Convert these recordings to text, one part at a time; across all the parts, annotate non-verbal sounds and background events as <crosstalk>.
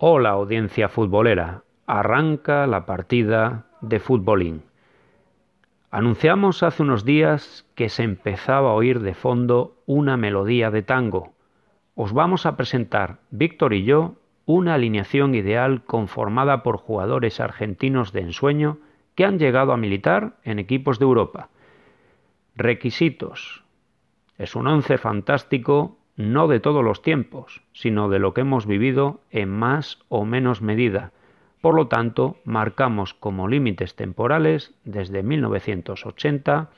Hola audiencia futbolera, arranca la partida de futbolín. Anunciamos hace unos días que se empezaba a oír de fondo una melodía de tango. Os vamos a presentar, Víctor y yo, una alineación ideal conformada por jugadores argentinos de ensueño que han llegado a militar en equipos de Europa. Requisitos. Es un once fantástico no de todos los tiempos, sino de lo que hemos vivido en más o menos medida. Por lo tanto, marcamos como límites temporales desde 1980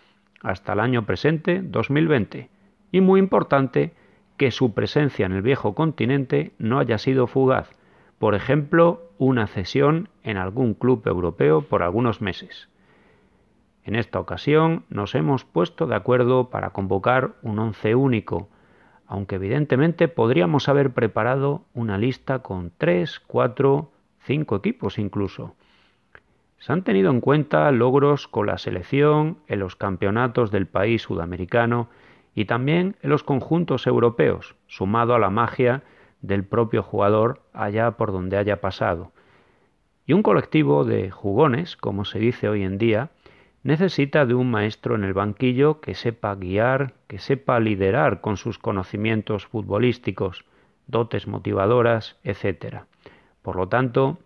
hasta el año presente 2020. Y muy importante, que su presencia en el viejo continente no haya sido fugaz, por ejemplo, una cesión en algún club europeo por algunos meses. En esta ocasión nos hemos puesto de acuerdo para convocar un once único, aunque evidentemente podríamos haber preparado una lista con tres, cuatro, cinco equipos incluso. Se han tenido en cuenta logros con la selección en los campeonatos del país sudamericano y también en los conjuntos europeos, sumado a la magia del propio jugador allá por donde haya pasado. Y un colectivo de jugones, como se dice hoy en día, necesita de un maestro en el banquillo que sepa guiar, que sepa liderar con sus conocimientos futbolísticos, dotes motivadoras, etc. Por lo tanto,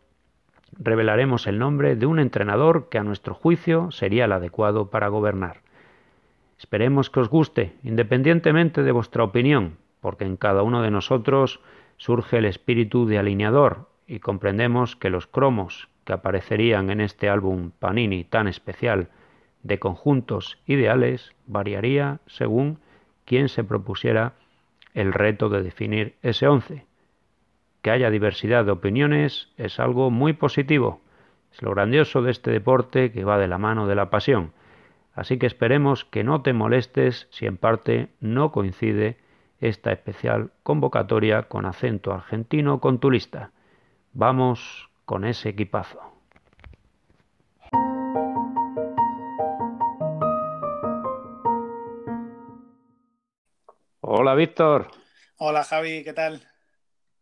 revelaremos el nombre de un entrenador que a nuestro juicio sería el adecuado para gobernar. Esperemos que os guste, independientemente de vuestra opinión, porque en cada uno de nosotros surge el espíritu de alineador y comprendemos que los cromos que aparecerían en este álbum Panini tan especial de conjuntos ideales variaría según quien se propusiera el reto de definir ese once. Que haya diversidad de opiniones es algo muy positivo. Es lo grandioso de este deporte que va de la mano de la pasión. Así que esperemos que no te molestes si en parte no coincide esta especial convocatoria con acento argentino con tu lista. Vamos con ese equipazo. Hola Víctor. Hola Javi, ¿qué tal?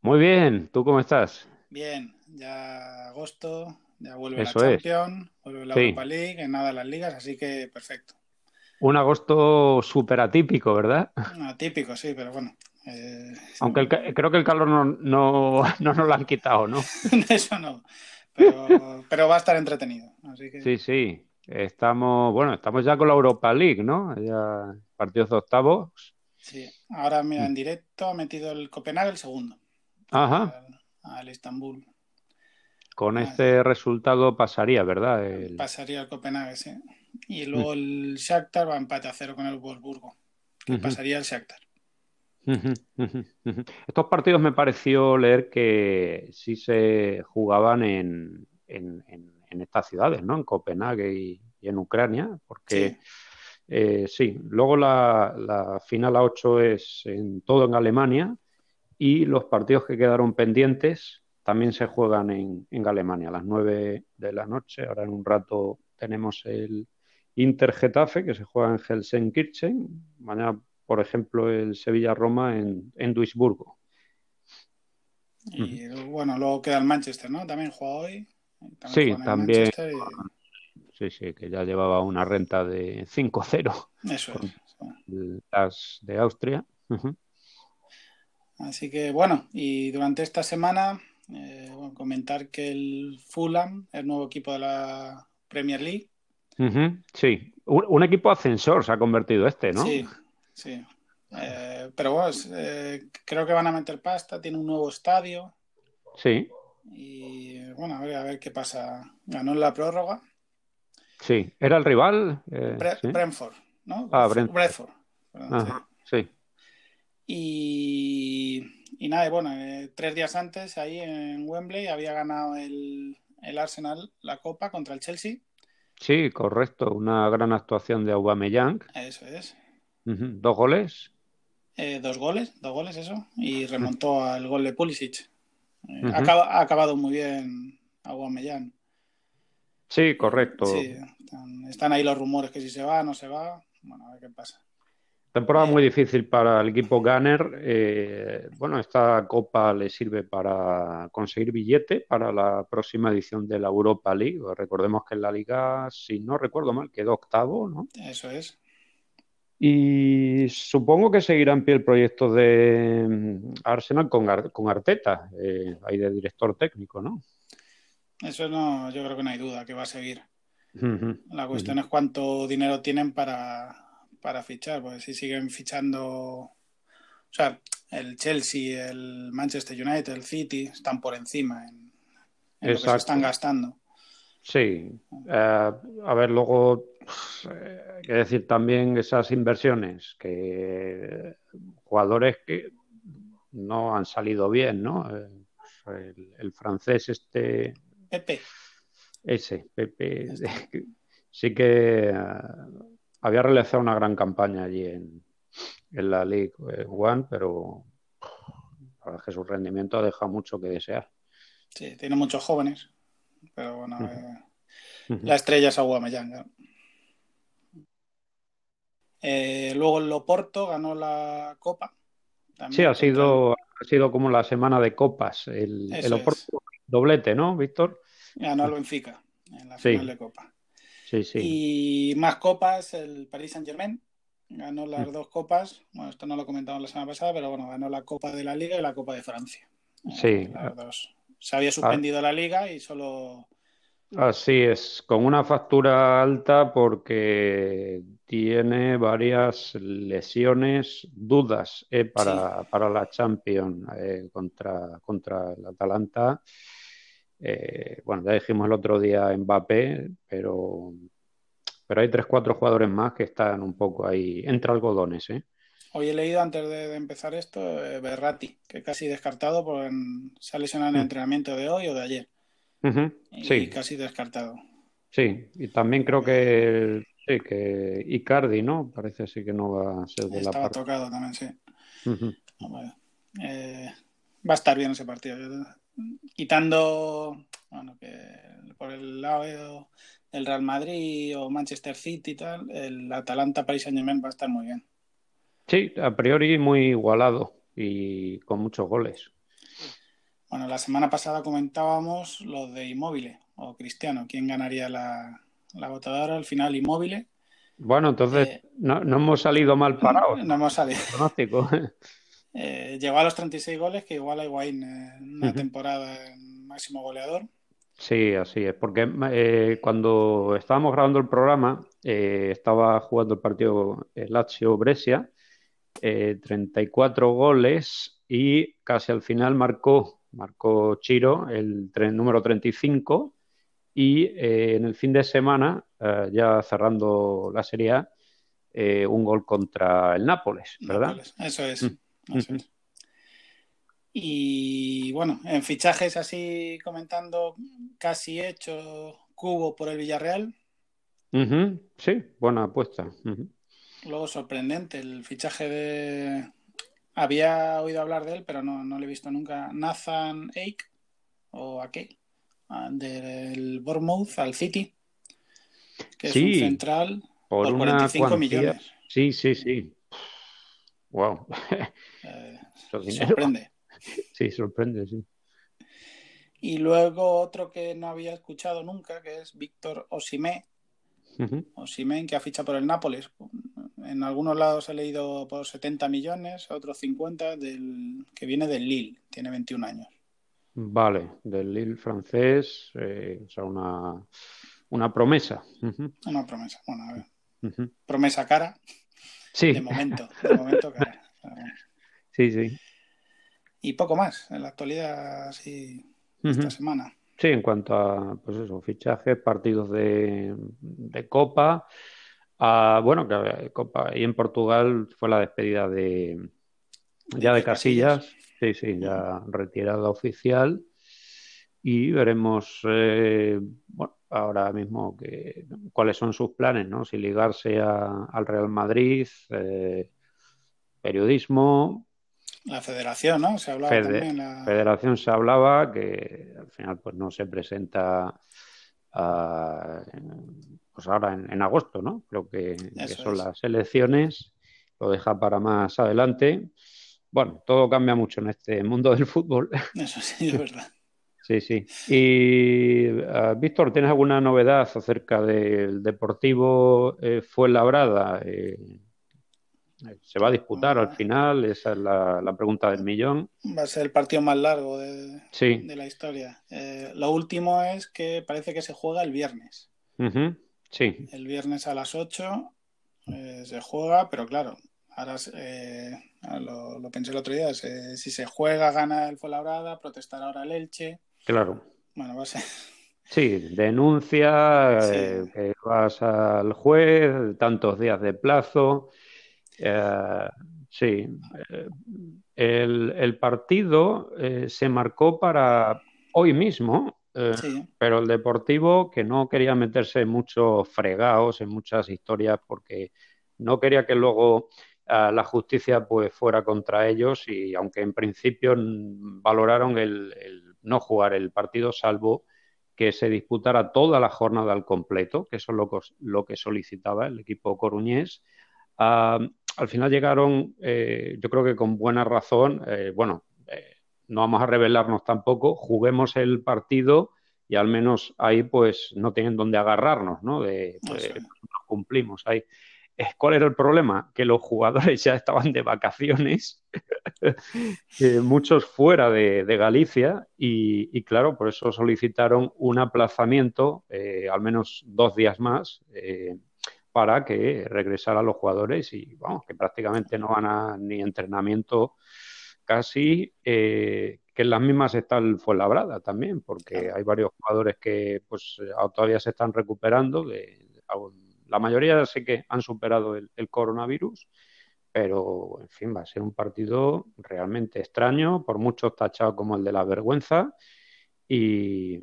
Muy bien, ¿tú cómo estás? Bien, ya agosto, ya vuelve Eso la es. Champions, vuelve la Sí. Europa League, en nada las ligas, así que perfecto. Un agosto súper atípico, ¿verdad? Atípico, sí, pero bueno. eh, Aunque el creo que el calor no, no, <laughs> no nos lo han quitado, ¿no? <laughs> eso no. Pero, pero va a estar entretenido. Así que Sí, sí. Estamos, bueno, estamos ya con la Europa League, ¿no? Ya partidos de octavos. Sí. Ahora mira, en directo ha metido el Copenhague el segundo. Ajá. Al, al Estambul. Con Ah. este resultado pasaría, ¿verdad? El- Pasaría el Copenhague, sí. Y luego el Shakhtar va a empate a cero con el Wolfsburgo. Que pasaría el Shakhtar. Estos partidos me pareció leer que sí se jugaban en, en, en- en estas ciudades, ¿no? En Copenhague y, y en Ucrania, porque Sí. Eh, sí, luego la, la final a 8 es en todo en Alemania y los partidos que quedaron pendientes también se juegan en, en Alemania a las 9 de la noche. Ahora en un rato tenemos el Inter Getafe que se juega en Helsenkirchen. Mañana, por ejemplo, el Sevilla-Roma en, en Duisburgo. Y bueno, luego queda el Manchester, ¿no? También juega hoy. También Sí, también. Y- Sí, sí, que ya llevaba una renta de 5-0 Eso es. las de Austria. Así que bueno, y durante esta semana, eh, bueno, comentar que el Fulham, el nuevo equipo de la Premier League, Sí, un, un equipo ascensor se ha convertido este, ¿no? sí, sí. Eh, pero bueno, eh, creo que van a meter pasta, tiene un nuevo estadio Sí, y bueno, a ver, a ver qué pasa. Ganó en la prórroga sí. ¿Era el rival? Eh, Bre- sí. Brentford, ¿no? Ah, Brentford. Brentford, perdón. Ajá, sí. Y, y nada, y bueno, eh, tres días antes ahí en Wembley había ganado el, el Arsenal la Copa contra el Chelsea. Sí, correcto. Una gran actuación de Aubameyang. Eso es. Dos goles. Eh, dos goles, dos goles eso. Y remontó al gol de Pulisic. Acaba- ha acabado muy bien Aubameyang. Sí, correcto. Sí, están, están ahí los rumores que si se va, no se va. Bueno, a ver qué pasa. Temporada muy difícil para el equipo Gunner. Eh, bueno, esta copa le sirve para conseguir billete para la próxima edición de la Europa League. Recordemos que en la liga, si no recuerdo mal, quedó octavo, ¿no? Eso es. Y supongo que seguirá en pie el proyecto de mm, Arsenal con, con Arteta, eh, ahí de director técnico, ¿no? Eso no, yo creo que no hay duda que va a seguir. La cuestión es cuánto dinero tienen para, para fichar, porque si siguen fichando, o sea, el Chelsea, el Manchester United, el City están por encima en, lo que se están gastando. Sí, eh, a ver, luego eh, hay que decir también esas inversiones, que jugadores que no han salido bien, ¿no? Eh, el, francés este... Pepe. Ese, Pepe. <laughs> Sí que había realizado una gran campaña allí en, la League One, pero la verdad que su rendimiento ha dejado mucho que desear. Sí, tiene muchos jóvenes, pero bueno, eh, la estrella es Aguamellán. Eh, luego el Loporto ganó la Copa. sí, ha sido, ha sido como la semana de copas. El, el Loporto doblete, ¿no, Víctor? Ganó el Benfica en la final de Copa. Y más copas, el Paris Saint Germain ganó las mm. dos copas. Bueno, esto no lo comentamos la semana pasada, pero bueno, ganó la Copa de la Liga y la Copa de Francia. Sí. Eh, las dos. Se había suspendido la Liga y solo. Así es, con una factura alta porque tiene varias lesiones, dudas eh, para, para, la Champions eh, contra, contra el Atalanta. Eh, bueno, ya dijimos el otro día Mbappé, pero, pero hay tres, cuatro jugadores más que están un poco ahí entre algodones. ¿eh? Hoy he leído antes de, empezar esto, eh, Berratti, que casi descartado, por se ha lesionado en el mm. entrenamiento de hoy o de ayer. sí. casi descartado. Sí, y también creo que, sí, que Icardi, ¿no? Parece sí que no va a ser de Estaba la tocado también, sí. Eh, va a estar bien ese partido quitando bueno, que por el lado del Real Madrid o Manchester City y tal, el Atalanta Paris Saint Germain va a estar muy bien. Sí, a priori muy igualado y con muchos goles. Bueno, la semana pasada comentábamos lo de Inmóvil o Cristiano, quién ganaría la, la votadora al final Inmóvil. Bueno, entonces eh, no, hemos salido mal parados. No, hemos salido. <laughs> Eh, llegó a los 36 goles, que igual a Higuaín en una temporada en máximo goleador. Sí, así es, porque eh, cuando estábamos grabando el programa, eh, estaba jugando el partido Lazio-Brescia, 34 goles y casi al final marcó, marcó Chiro el número 35 y en el fin de semana, ya cerrando la Serie A, un gol contra el Nápoles, ¿verdad? eso es. Mm. Y bueno, en fichajes así comentando, casi hecho Cubo por el Villarreal. Sí, buena apuesta. Luego sorprendente el fichaje de... Había oído hablar de él, pero no, no lo he visto nunca. Nathan Ake, o qué ah, del Bournemouth al City, que es un central por, 45 millones. Sí, sí, sí. Wow. Eh, <laughs> sorprende. <laughs> Sí, sorprende, sí. Y luego otro que no había escuchado nunca, que es Víctor Osimé. Osimén, que ha fichado por el Nápoles. En algunos lados he leído por 70 millones, otros 50, del, que viene del Lille, tiene 21 años. Vale, del Lille francés, eh, o sea, una, una promesa. Una promesa, bueno, a ver. Promesa cara. Sí. De momento, de momento, <laughs> Sí, sí. Y poco más en la actualidad, sí, esta semana. Sí, en cuanto a, pues eso, fichajes, partidos de, Copa. Ah, bueno, que Copa y en Portugal fue la despedida de ya de, Casillas. Sí, sí, ya retirada oficial. Y veremos, eh, bueno, ahora mismo que, cuáles son sus planes, ¿no? Si ligarse al Real Madrid, eh, periodismo. La federación, ¿no? Se hablaba también. La federación se hablaba que al final pues no se presenta pues ahora en, agosto, ¿no? Creo que, son las elecciones. lo deja para más adelante. Bueno, todo cambia mucho en este mundo del fútbol. Eso sí, es verdad. Sí, sí. Y uh, Víctor, ¿tienes alguna novedad acerca del Deportivo eh, Fuenlabrada? Eh, ¿Se va a disputar al final? Esa es la, pregunta del millón. Va a ser el partido más largo de, de la historia. Eh, lo último es que parece que se juega el viernes. Sí. El viernes a las 8 eh, se juega, pero claro, ahora lo, lo, pensé el otro día, si se juega, gana el Fuenlabrada, protestará ahora el Elche. Claro. Bueno, va a ser. Sí, denuncia, eh, que vas al juez, tantos días de plazo. Eh, sí, eh, el, partido se marcó para hoy mismo, pero el Deportivo que no quería meterse en muchos fregados, en muchas historias, porque no quería que luego la justicia pues fuera contra ellos y aunque en principio valoraron el no jugar el partido, salvo que se disputara toda la jornada al completo, que eso es lo, que solicitaba el equipo coruñés. Al final llegaron, eh, yo creo que con buena razón, eh, bueno, eh, no vamos a revelarnos tampoco, juguemos el partido y al menos ahí pues no tienen donde agarrarnos, ¿no? De, pues, cumplimos ahí. ¿Cuál era el problema? Que los jugadores ya estaban de vacaciones, <laughs> muchos fuera de, Galicia, y, claro, por eso solicitaron un aplazamiento, eh, al menos dos días más, eh, para que regresaran los jugadores y vamos, que prácticamente no van a ni entrenamiento casi, eh, que en las mismas está el Fuenlabrada también, porque hay varios jugadores que pues todavía se están recuperando de, de la mayoría sé que han superado el, coronavirus, pero en fin, va a ser un partido realmente extraño, por muchos tachado como el de la vergüenza. Y,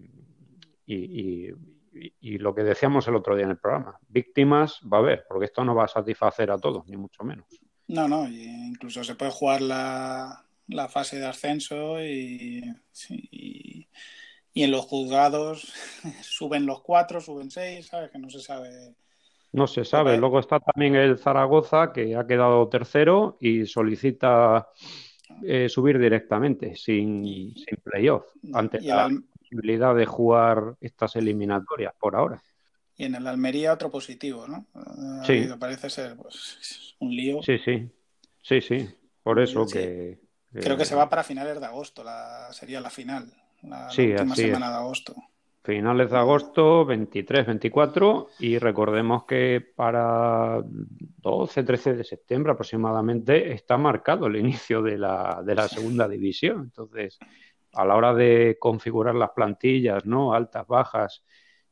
y, lo que decíamos el otro día en el programa, víctimas va a haber, porque esto no va a satisfacer a todos, ni mucho menos. No, no, incluso se puede jugar la, fase de ascenso y, y, en los juzgados <laughs> suben los cuatro, suben seis, ¿sabes? Que no se sabe no se sabe. Luego está también el Zaragoza, que ha quedado tercero y solicita eh, subir directamente, sin, sin playoff, ante la posibilidad de jugar estas eliminatorias por ahora. Y en el Almería otro positivo, ¿no? Sí. parece ser pues, <laughs> un lío. Sí, sí. Sí, sí. Por eso que, Creo que se va para finales de agosto, la, sería la final, la, última semana de agosto finales de agosto, 23, 24, y recordemos que para 12, 13 de septiembre aproximadamente está marcado el inicio de la, de la segunda división. Entonces, a la hora de configurar las plantillas, ¿no? Altas, bajas,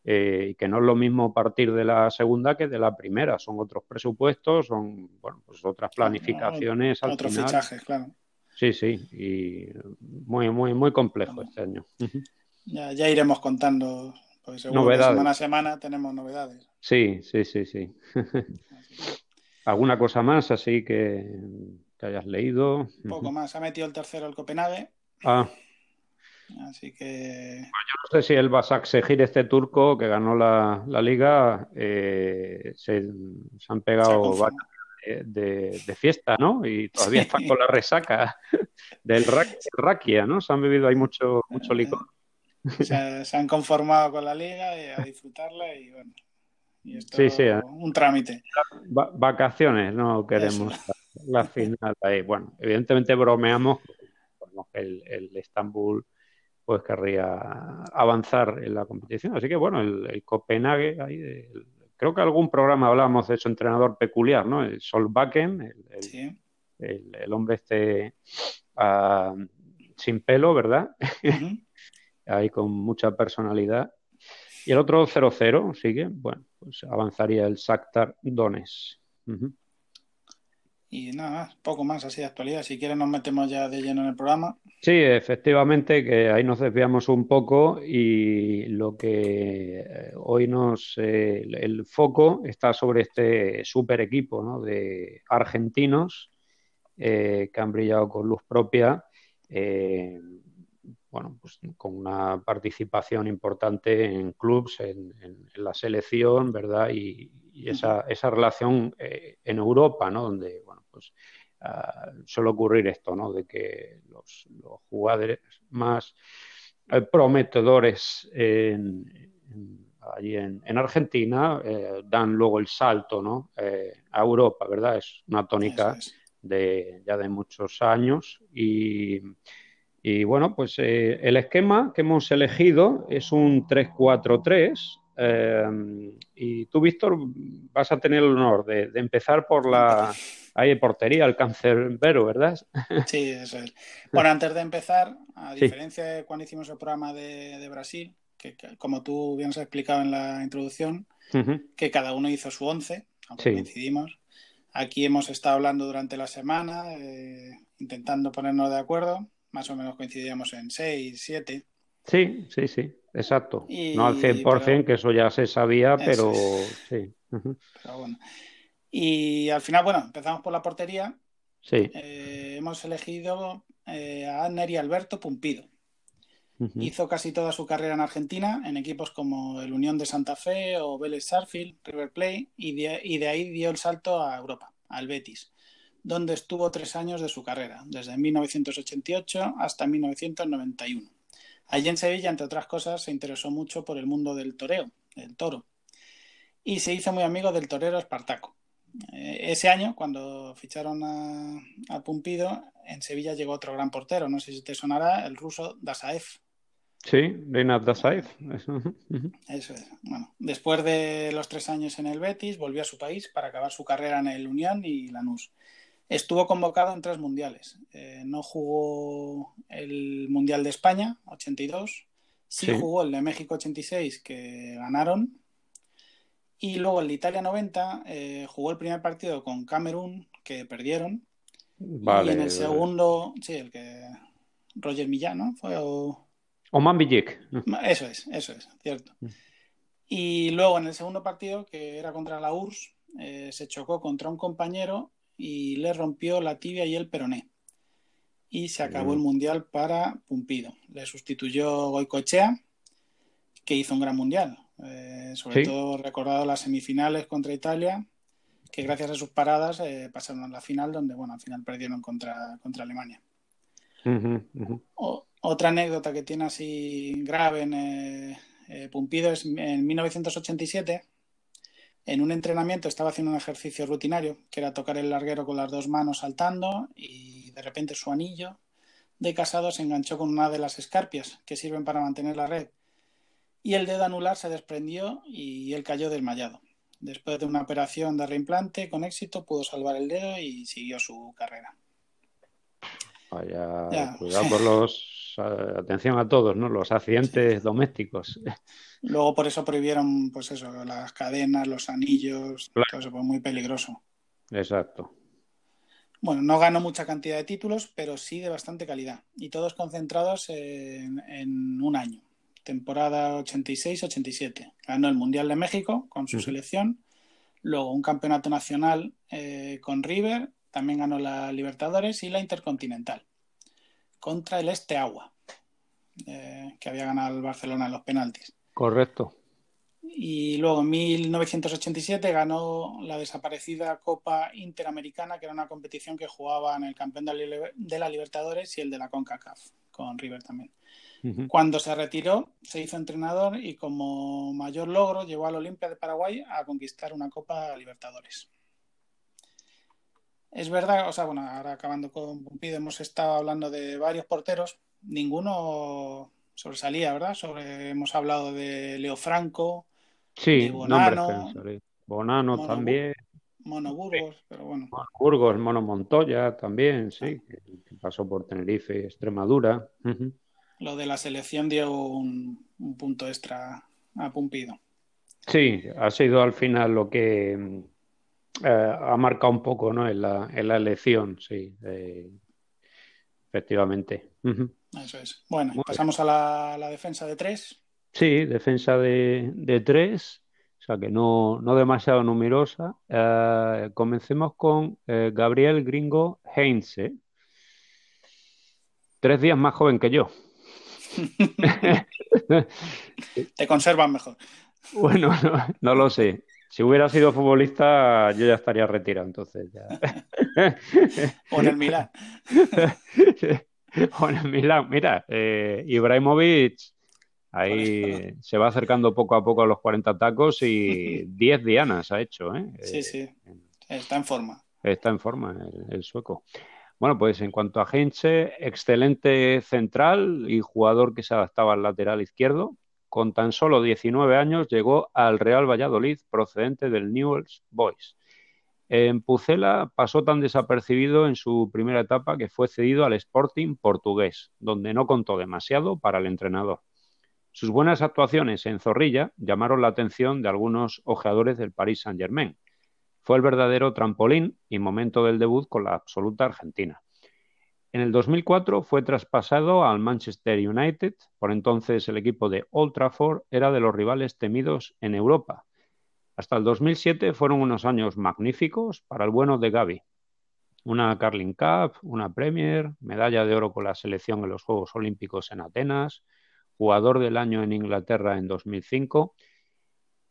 eh, y que no es lo mismo partir de la segunda que de la primera, son otros presupuestos, son, bueno, pues otras planificaciones. otros fichajes, claro. Sí, sí, y muy, muy, muy complejo este año. Ya, ya iremos contando, porque seguro que semana a semana tenemos novedades. Sí, sí, sí, sí. <laughs> ¿Alguna cosa más así que, hayas leído? Un poco más. Ha metido el tercero el Copenhague. Ah. Así que. Yo no sé si el Basak Segir, este turco que ganó la, la liga, se, han pegado de, de, fiesta, ¿no? Y todavía están con la resaca <laughs> del Rakia, ¿no? Se han bebido ahí mucho, mucho licor <laughs> se, han conformado con la liga y a disfrutarla y bueno. Y esto sí, sí, un trámite. vacaciones, no queremos la, final ahí. Bueno, evidentemente bromeamos que el, el Estambul pues querría avanzar en la competición. Así que bueno, el, Copenhague, ahí creo que algún programa hablábamos de su entrenador peculiar, ¿no? El Solbakken, el, el, hombre este ah, sin pelo, ¿verdad? Ahí con mucha personalidad. Y el otro 0-0 sigue, bueno, pues avanzaría el Shakhtar Dones. Y nada, poco más así de actualidad. Si quieres nos metemos ya de lleno en el programa. Sí, efectivamente, que ahí nos desviamos un poco y lo que eh, hoy nos... Eh, el foco está sobre este super equipo ¿no? de argentinos eh, que han brillado con luz propia bueno, pues con una participación importante en clubs, en, la selección, ¿verdad? Y, esa, esa, relación eh, en Europa, ¿no? Donde, bueno, pues ah, suele ocurrir esto, ¿no? De que los, jugadores más eh, prometedores allí en, Argentina eh, dan luego el salto, ¿no? a Europa, ¿verdad? Es una tónica de ya de muchos años y y bueno, pues eh, el esquema que hemos elegido es un 3-4-3. Eh, y tú, Víctor, vas a tener el honor de, empezar por la ahí, portería, el cancerbero, ¿verdad? <laughs> Sí, eso es. Bueno, antes de empezar, a diferencia de cuando hicimos el programa de, Brasil, que, como tú bien has explicado en la introducción, que cada uno hizo su once, aunque coincidimos. Aquí hemos estado hablando durante la semana, eh, intentando ponernos de acuerdo más o menos coincidíamos en 6, 7. Sí, sí, sí, exacto. no al 100%, que eso ya se sabía, pero sí. Pero bueno. Y al final, bueno, empezamos por la portería. Sí. Eh, hemos elegido eh, a Neri Alberto Pumpido. Hizo casi toda su carrera en Argentina, en equipos como el Unión de Santa Fe o Vélez Sarfield, River Plate, y y de ahí dio el salto a Europa, al Betis donde estuvo tres años de su carrera, desde 1988 hasta 1991. Allí en Sevilla, entre otras cosas, se interesó mucho por el mundo del toreo, del toro, y se hizo muy amigo del torero Espartaco. Eh, ese año, cuando ficharon a, Pumpido, en Sevilla llegó otro gran portero, no sé si te sonará, el ruso Dasaev. Sí, Reinhard Dasaev. Eso es. Bueno, después de los tres años en el Betis, volvió a su país para acabar su carrera en el Unión y Lanús. Estuvo convocado en tres mundiales. Eh, no jugó el Mundial de España, 82. Sí, jugó el de México 86, que ganaron. Y luego el de Italia 90 eh, jugó el primer partido con Camerún, que perdieron. Vale, y en el segundo, sí, el que Roger Millán, ¿no? Fue o... Oman Eso es, eso es, cierto. Mm. Y luego en el segundo partido, que era contra la URSS, eh, se chocó contra un compañero y le rompió la tibia y el peroné. Y se acabó el mundial para Pumpido. Le sustituyó Goicochea, que hizo un gran mundial. Eh, sobre todo recordado las semifinales contra Italia, que gracias a sus paradas eh, pasaron a la final, donde bueno, al final perdieron contra, contra Alemania. otra anécdota que tiene así grave en eh, Pumpido es en 1987 en un entrenamiento estaba haciendo un ejercicio rutinario, que era tocar el larguero con las dos manos saltando y de repente su anillo de casado se enganchó con una de las escarpias que sirven para mantener la red y el dedo anular se desprendió y él cayó desmayado. Después de una operación de reimplante con éxito pudo salvar el dedo y siguió su carrera. Vaya, cuidado por los. atención a todos, ¿no? Los accidentes domésticos. Luego por eso prohibieron, pues eso, las cadenas, los anillos, todo eso, fue muy peligroso. Exacto. Bueno, no ganó mucha cantidad de títulos, pero sí de bastante calidad. Y todos concentrados en, un año. Temporada 86-87. Ganó el Mundial de México con su selección. Luego un campeonato nacional eh, con River. También ganó la Libertadores y la Intercontinental. Contra el Este Agua, eh, que había ganado el Barcelona en los penaltis. Correcto. Y luego en 1987 ganó la desaparecida Copa Interamericana, que era una competición que jugaban el campeón de la Libertadores y el de la CONCACAF, con River también. Cuando se retiró, se hizo entrenador y como mayor logro llevó al Olimpia de Paraguay a conquistar una Copa Libertadores. Es verdad, o sea, bueno, ahora acabando con Pumpido, hemos estado hablando de varios porteros, ninguno sobresalía, ¿verdad? Sobre, hemos hablado de Leo Franco, sí, Bonano, Bonano también. Mono Burgos, pero bueno. Mono Burgos, Mono Montoya también, sí, que pasó por Tenerife y Extremadura. Lo de la selección dio un, punto extra a Pumpido. Sí, ha sido al final lo que eh, ha marcado un poco ¿no? en, la, en la elección, sí, efectivamente. Eso es. Bueno, pasamos a la, defensa de tres. Sí, defensa de, tres, o sea que no, demasiado numerosa. Eh, comencemos con eh, Gabriel Gringo Heinze. Tres días más joven que yo. <laughs> Te conservan mejor. Bueno, no, lo sé. Si hubiera sido futbolista, yo ya estaría retirado, entonces ya. <laughs> o en el Milán. <laughs> o en el Milán. Mira, eh, Ibrahimovic ahí se va acercando poco a poco a los 40 tacos y <laughs> 10 dianas ha hecho. ¿eh? Sí, sí. Está en forma. Está en forma el, sueco. Bueno, pues en cuanto a Heinze, excelente central y jugador que se adaptaba al lateral izquierdo. Con tan solo 19 años llegó al Real Valladolid procedente del Newell's Boys. En Pucela pasó tan desapercibido en su primera etapa que fue cedido al Sporting portugués, donde no contó demasiado para el entrenador. Sus buenas actuaciones en Zorrilla llamaron la atención de algunos ojeadores del Paris Saint-Germain. Fue el verdadero trampolín y momento del debut con la absoluta Argentina. En el 2004 fue traspasado al Manchester United, por entonces el equipo de Old Trafford era de los rivales temidos en Europa, hasta el 2007 fueron unos años magníficos para el bueno de Gaby. Una Carling Cup, una Premier, medalla de oro con la selección en los Juegos Olímpicos en Atenas, jugador del año en Inglaterra en 2005.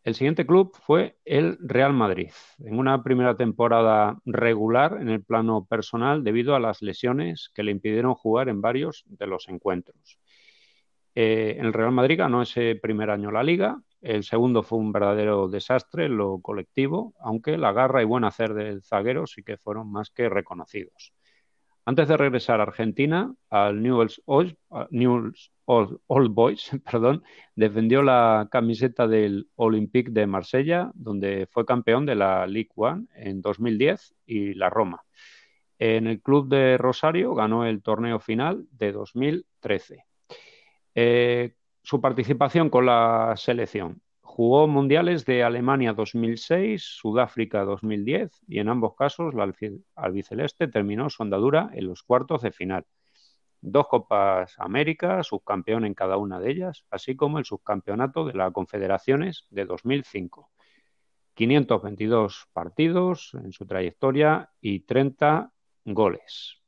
El siguiente club fue el Real Madrid, en una primera temporada regular en el plano personal debido a las lesiones que le impidieron jugar en varios de los encuentros. Eh, el Real Madrid ganó ese primer año la liga, el segundo fue un verdadero desastre lo colectivo, aunque la garra y buen hacer del zaguero sí que fueron más que reconocidos. Antes de regresar a Argentina, al Newell's Old, Boys, <laughs> perdón, defendió la camiseta del Olympique de Marsella, donde fue campeón de la League One en 2010 y la Roma. En el club de Rosario ganó el torneo final de 2013. Su participación con la selección. Jugó mundiales de Alemania 2006, Sudáfrica 2010 y en ambos casos la albiceleste terminó su andadura en los cuartos de final. Dos Copas América, subcampeón en cada una de ellas, así como el subcampeonato de las Confederaciones de 2005. 522 partidos en su trayectoria y 30 goles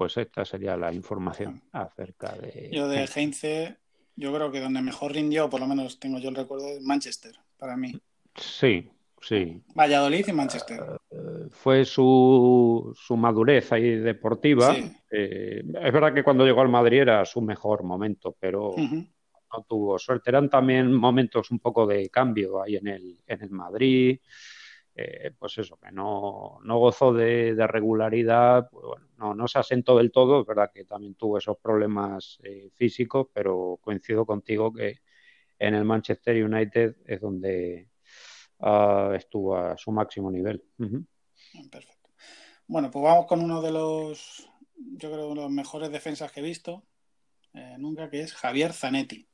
pues esta sería la información acerca de... Yo de Heinze, yo creo que donde mejor rindió, por lo menos tengo yo el recuerdo, de Manchester, para mí. Sí, sí. Valladolid y Manchester. Eh, fue su, su, madurez ahí deportiva. Eh, es verdad que cuando llegó al Madrid era su mejor momento, pero no tuvo suerte. Eran también momentos un poco de cambio ahí en el, en el Madrid. Eh, pues eso, que no, no gozó de, regularidad, pues bueno, no, no, se asentó del todo, es verdad que también tuvo esos problemas eh, físicos, pero coincido contigo que en el Manchester United es donde uh, estuvo a su máximo nivel. Perfecto. Bueno, pues vamos con uno de los, yo creo, uno de los mejores defensas que he visto eh, nunca, que es Javier Zanetti.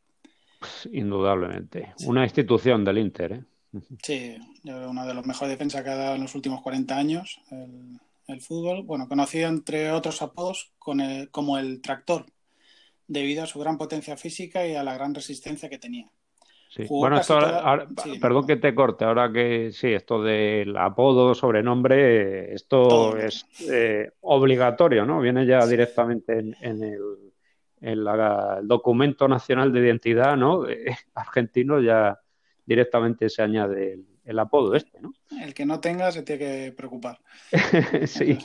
Indudablemente, una institución del Inter, ¿eh? Sí, uno de los mejores defensas que ha dado en los últimos 40 años el, fútbol. Bueno, conocido entre otros apodos con como el tractor, debido a su gran potencia física y a la gran resistencia que tenía. Bueno, perdón que te corte, ahora que sí, esto del apodo, sobrenombre, esto es eh, obligatorio, ¿no? Viene ya directamente en, el, el, documento nacional de identidad, ¿no? <laughs> Argentino ya directamente se añade el, apodo este, ¿no? <laughs> El que no tenga se tiene que preocupar. <laughs> sí.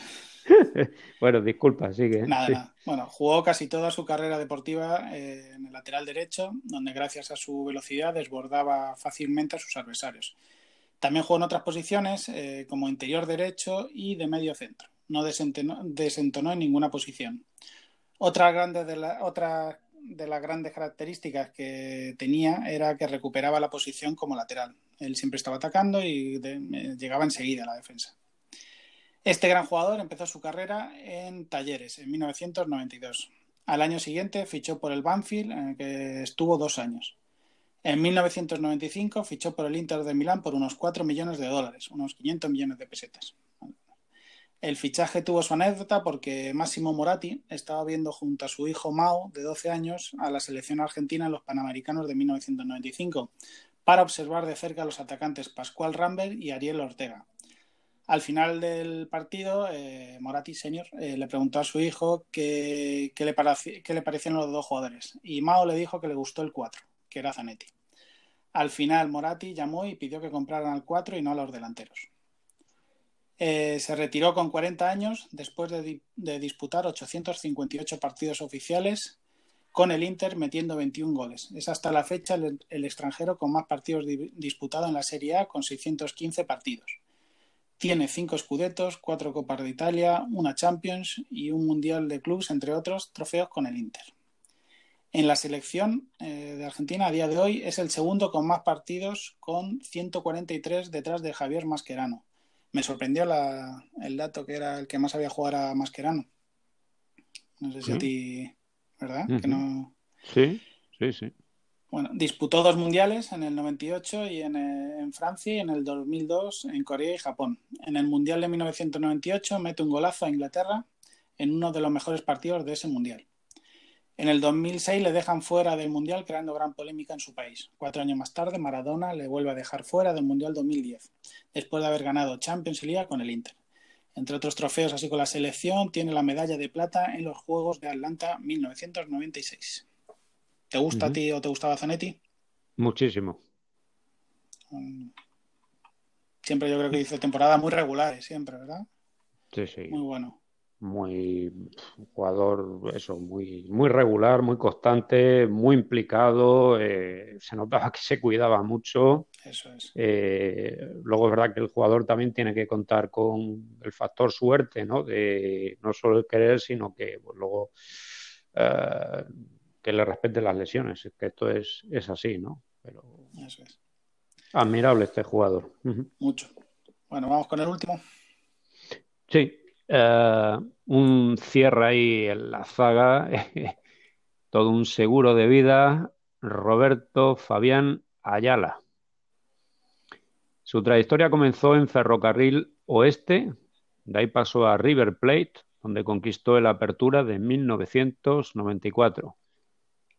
<laughs> bueno, disculpa, sigue. Nada, nada. Bueno, jugó casi toda su carrera deportiva eh, en el lateral derecho, donde gracias a su velocidad desbordaba fácilmente a sus adversarios. También jugó en otras posiciones, eh, como interior derecho y de medio centro. No desentonó, desentonó en ninguna posición. Otra grande de la, otra de las grandes características que tenía era que recuperaba la posición como lateral. Él siempre estaba atacando y llegaba enseguida a la defensa. Este gran jugador empezó su carrera en Talleres en 1992. Al año siguiente fichó por el Banfield, en el que estuvo dos años. En 1995 fichó por el Inter de Milán por unos 4 millones de dólares, unos 500 millones de pesetas. El fichaje tuvo su anécdota porque Máximo Moratti estaba viendo junto a su hijo Mao, de 12 años, a la selección argentina en los Panamericanos de 1995, para observar de cerca a los atacantes Pascual Rambert y Ariel Ortega. Al final del partido, eh, Moratti senior eh, le preguntó a su hijo qué, le qué le parecían los dos jugadores y Mao le dijo que le gustó el 4, que era Zanetti. Al final Moratti llamó y pidió que compraran al 4 y no a los delanteros. Eh, se retiró con 40 años después de, disputar 858 partidos oficiales con el Inter metiendo 21 goles. Es hasta la fecha el, extranjero con más partidos disputados en la Serie A con 615 partidos. Tiene cinco escudetos, cuatro Copas de Italia, una Champions y un Mundial de Clubs, entre otros trofeos con el Inter. En la selección eh, de Argentina a día de hoy es el segundo con más partidos, con 143 detrás de Javier Mascherano. Me sorprendió el dato que era el que más había jugado a Mascherano. No sé si a ti, ¿verdad? Sí, sí, sí. Bueno, disputó dos mundiales en el 98 y en, eh, en, Francia y en el 2002 en Corea y Japón. En el mundial de 1998 mete un golazo a Inglaterra en uno de los mejores partidos de ese mundial. En el 2006 le dejan fuera del mundial creando gran polémica en su país. Cuatro años más tarde Maradona le vuelve a dejar fuera del mundial 2010 después de haber ganado Champions League con el Inter. Entre otros trofeos así con la selección tiene la medalla de plata en los Juegos de Atlanta 1996. ¿Te gusta a ti o te gustaba Zanetti? Muchísimo. Mm. Siempre yo creo que hizo temporadas muy regulares, siempre, ¿verdad? Sí, sí. Muy bueno. Muy jugador, eso, muy, muy regular, muy constante, muy implicado. Eh, se notaba que se cuidaba mucho. Eso es. Eh, luego es verdad que el jugador también tiene que contar con el factor suerte, ¿no? De no solo el querer, sino que pues, luego eh, que le respete las lesiones, que esto es, es así, ¿no? Pero Eso es. Admirable este jugador. Mucho. Bueno, vamos con el último. Sí, eh, un cierre ahí en la zaga, <laughs> todo un seguro de vida, Roberto Fabián Ayala. Su trayectoria comenzó en Ferrocarril Oeste, de ahí pasó a River Plate, donde conquistó la apertura de 1994.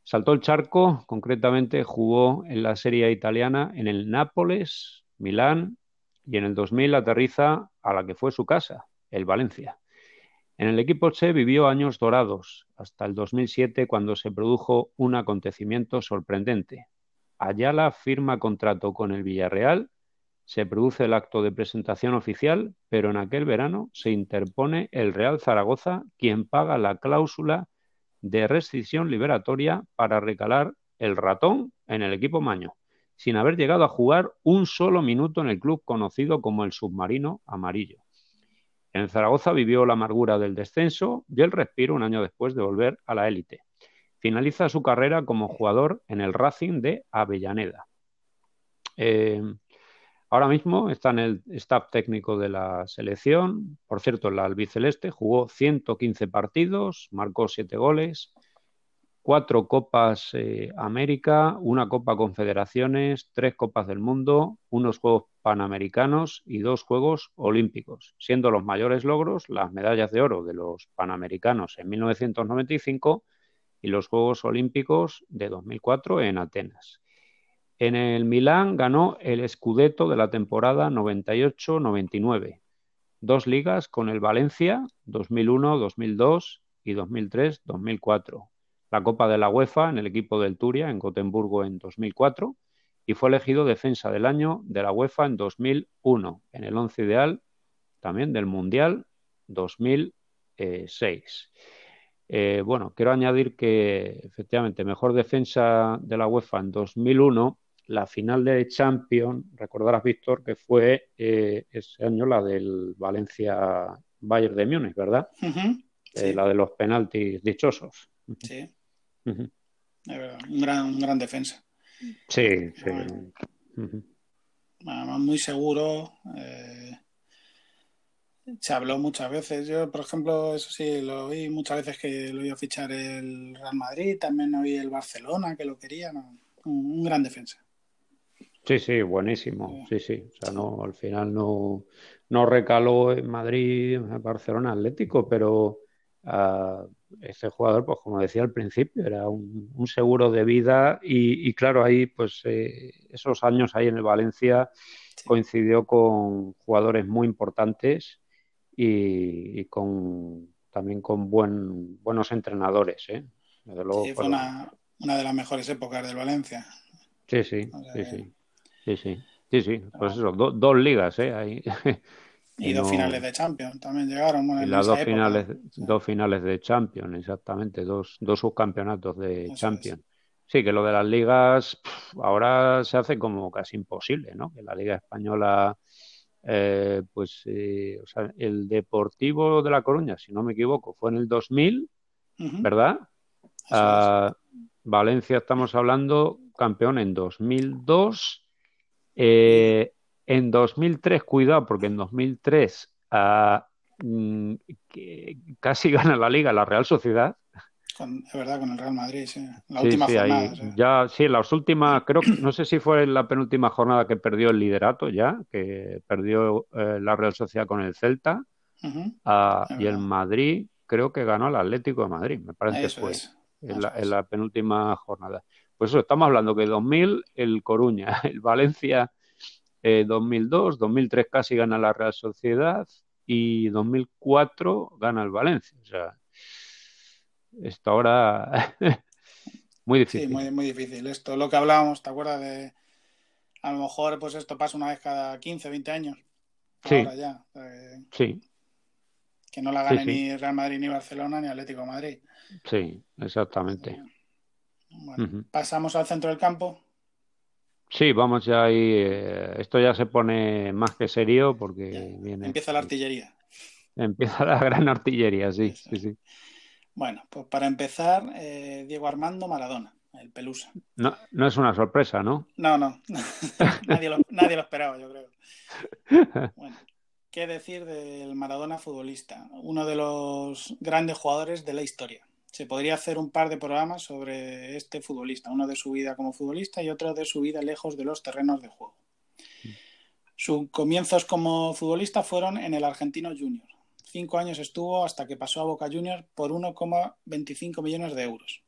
Saltó el charco, concretamente jugó en la Serie italiana en el Nápoles, Milán y en el 2000 aterriza a la que fue su casa, el Valencia. En el equipo Che vivió años dorados, hasta el 2007 cuando se produjo un acontecimiento sorprendente. Ayala firma contrato con el Villarreal, se produce el acto de presentación oficial, pero en aquel verano se interpone el Real Zaragoza, quien paga la cláusula de rescisión liberatoria para recalar el ratón en el equipo maño, sin haber llegado a jugar un solo minuto en el club conocido como el Submarino Amarillo. En Zaragoza vivió la amargura del descenso y el respiro un año después de volver a la élite. Finaliza su carrera como jugador en el Racing de Avellaneda. Eh, Ahora mismo está en el staff técnico de la selección. Por cierto, en la albiceleste jugó 115 partidos, marcó 7 goles, cuatro Copas eh, América, una Copa Confederaciones, tres Copas del Mundo, unos Juegos Panamericanos y dos Juegos Olímpicos, siendo los mayores logros las medallas de oro de los Panamericanos en 1995 y los Juegos Olímpicos de 2004 en Atenas. En el Milán ganó el Scudetto de la temporada 98-99, dos ligas con el Valencia 2001-2002 y 2003-2004, la Copa de la UEFA en el equipo del Turia en Gotemburgo en 2004 y fue elegido defensa del año de la UEFA en 2001 en el once ideal también del Mundial 2006. Eh, bueno, quiero añadir que efectivamente mejor defensa de la UEFA en 2001 la final de Champions, recordarás, Víctor, que fue eh, ese año la del Valencia Bayern de Múnich, ¿verdad? Eh, la de los penaltis dichosos. Sí. un, gran, gran defensa. Sí, sí. Muy seguro. Eh, se habló muchas veces. Yo, por ejemplo, eso sí, lo oí muchas veces que lo iba a fichar el Real Madrid, también oí el Barcelona que lo quería. un gran defensa. Sí, sí, buenísimo. Sí, sí. O sea, no, al final no, no recaló en Madrid, en Barcelona Atlético, pero uh, ese jugador, pues como decía al principio, era un, seguro de vida y, claro, ahí, pues eh, esos años ahí en el Valencia coincidió con jugadores muy importantes y, con también con buen, buenos entrenadores. ¿eh? sí, fue una, una, de las mejores épocas del Valencia. Sí, sí, sí, sí. Sí, sí, sí, sí. Pues eso, dos ligas, ¿eh? Ahí. <laughs> Y, dos finales de Champions también llegaron. y las dos finales, dos finales de Champions, exactamente, dos, dos subcampeonatos de Champions. Sí, que lo de las ligas ahora se hace como casi imposible, ¿no? Que la Liga Española, eh, pues, eh, o sea, el Deportivo de La Coruña, si no me equivoco, fue en el 2000, ¿verdad? Ah, Valencia, estamos hablando, campeón en 2002. Eh, en 2003, cuidado, porque en 2003 ah, mm, casi <laughs> gana la liga la Real Sociedad. es verdad, con el Real Madrid, sí. La última jornada. sí. Ya, sí, las últimas, creo que, no sé si fue la penúltima jornada que perdió el liderato ya, que perdió eh, la Real Sociedad con el Celta. Ah, y el Madrid, creo que ganó el Atlético de Madrid, me parece que fue. En la, en la, penúltima jornada. Pues eso, estamos hablando que 2000 el Coruña, <laughs> el Valencia 2002, eh, 2003 casi gana la Real Sociedad y 2004 gana el Valencia. O sea, esto ahora <laughs> muy difícil. Sí, muy, muy difícil. Esto, lo que hablábamos, ¿te acuerdas de a lo mejor pues esto pasa una vez cada 15, 20 años? Sí. Ahora ya. Eh, sí. Que no la gane ni Real Madrid, ni Barcelona, ni Atlético Madrid. Sí, exactamente. Bueno, pasamos al centro del campo. Sí, vamos ya ahí. Eh, esto ya se pone más que serio porque viene. Empieza la artillería. Empieza la gran artillería, sí, sí, sí. Bueno, pues para empezar, eh, Diego Armando Maradona, el Pelusa. No, no es una sorpresa, ¿no? No, no. <laughs> nadie, lo, nadie lo esperaba, yo creo. <laughs> Bueno, ¿qué decir del Maradona futbolista? Uno de los grandes jugadores de la historia se podría hacer un par de programas sobre este futbolista, uno de su vida como futbolista y otro de su vida lejos de los terrenos de juego. Sus comienzos como futbolista fueron en el Argentino Junior. Cinco años estuvo hasta que pasó a Boca Junior por 1,25 millones de euros.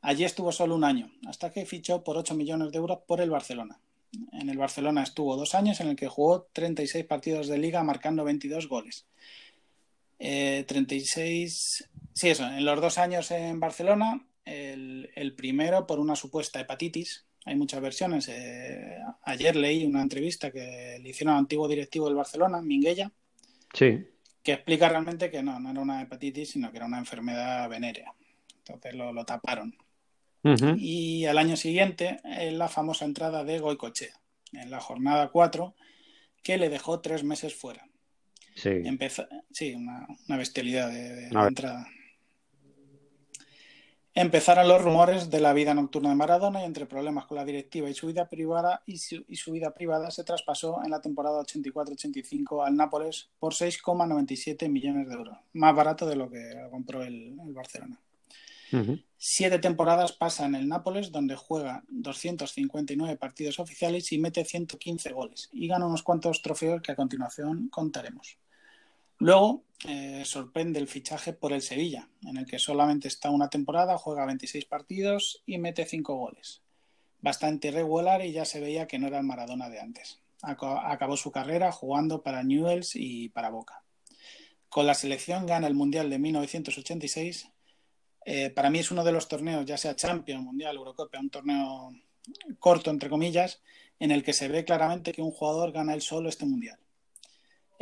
Allí estuvo solo un año, hasta que fichó por 8 millones de euros por el Barcelona. En el Barcelona estuvo dos años en el que jugó 36 partidos de liga marcando 22 goles. 36. Eh, sí, eso, en los dos años en Barcelona, el, primero por una supuesta hepatitis. Hay muchas versiones. Eh, ayer leí una entrevista que le hicieron al antiguo directivo del Barcelona, Minguella. Sí. Que explica realmente que no, no era una hepatitis, sino que era una enfermedad venérea. Entonces lo, taparon. Y al año siguiente, en la famosa entrada de Goicochea, en la jornada 4, que le dejó tres meses fuera. Sí. sí, una, bestialidad de, entrada. Empezaron los rumores de la vida nocturna de Maradona y entre problemas con la directiva y su vida privada y su, vida privada se traspasó en la temporada 84-85 al Nápoles por 6,97 millones de euros, más barato de lo que compró el, Barcelona. Siete temporadas pasa en el Nápoles, donde juega 259 partidos oficiales y mete 115 goles, y gana unos cuantos trofeos que a continuación contaremos. Luego eh, sorprende el fichaje por el Sevilla, en el que solamente está una temporada, juega 26 partidos y mete 5 goles. Bastante irregular y ya se veía que no era el Maradona de antes. Acabó su carrera jugando para Newells y para Boca. Con la selección gana el Mundial de 1986. Eh, para mí es uno de los torneos, ya sea Champions, Mundial, Eurocopa, un torneo corto, entre comillas, en el que se ve claramente que un jugador gana él solo este Mundial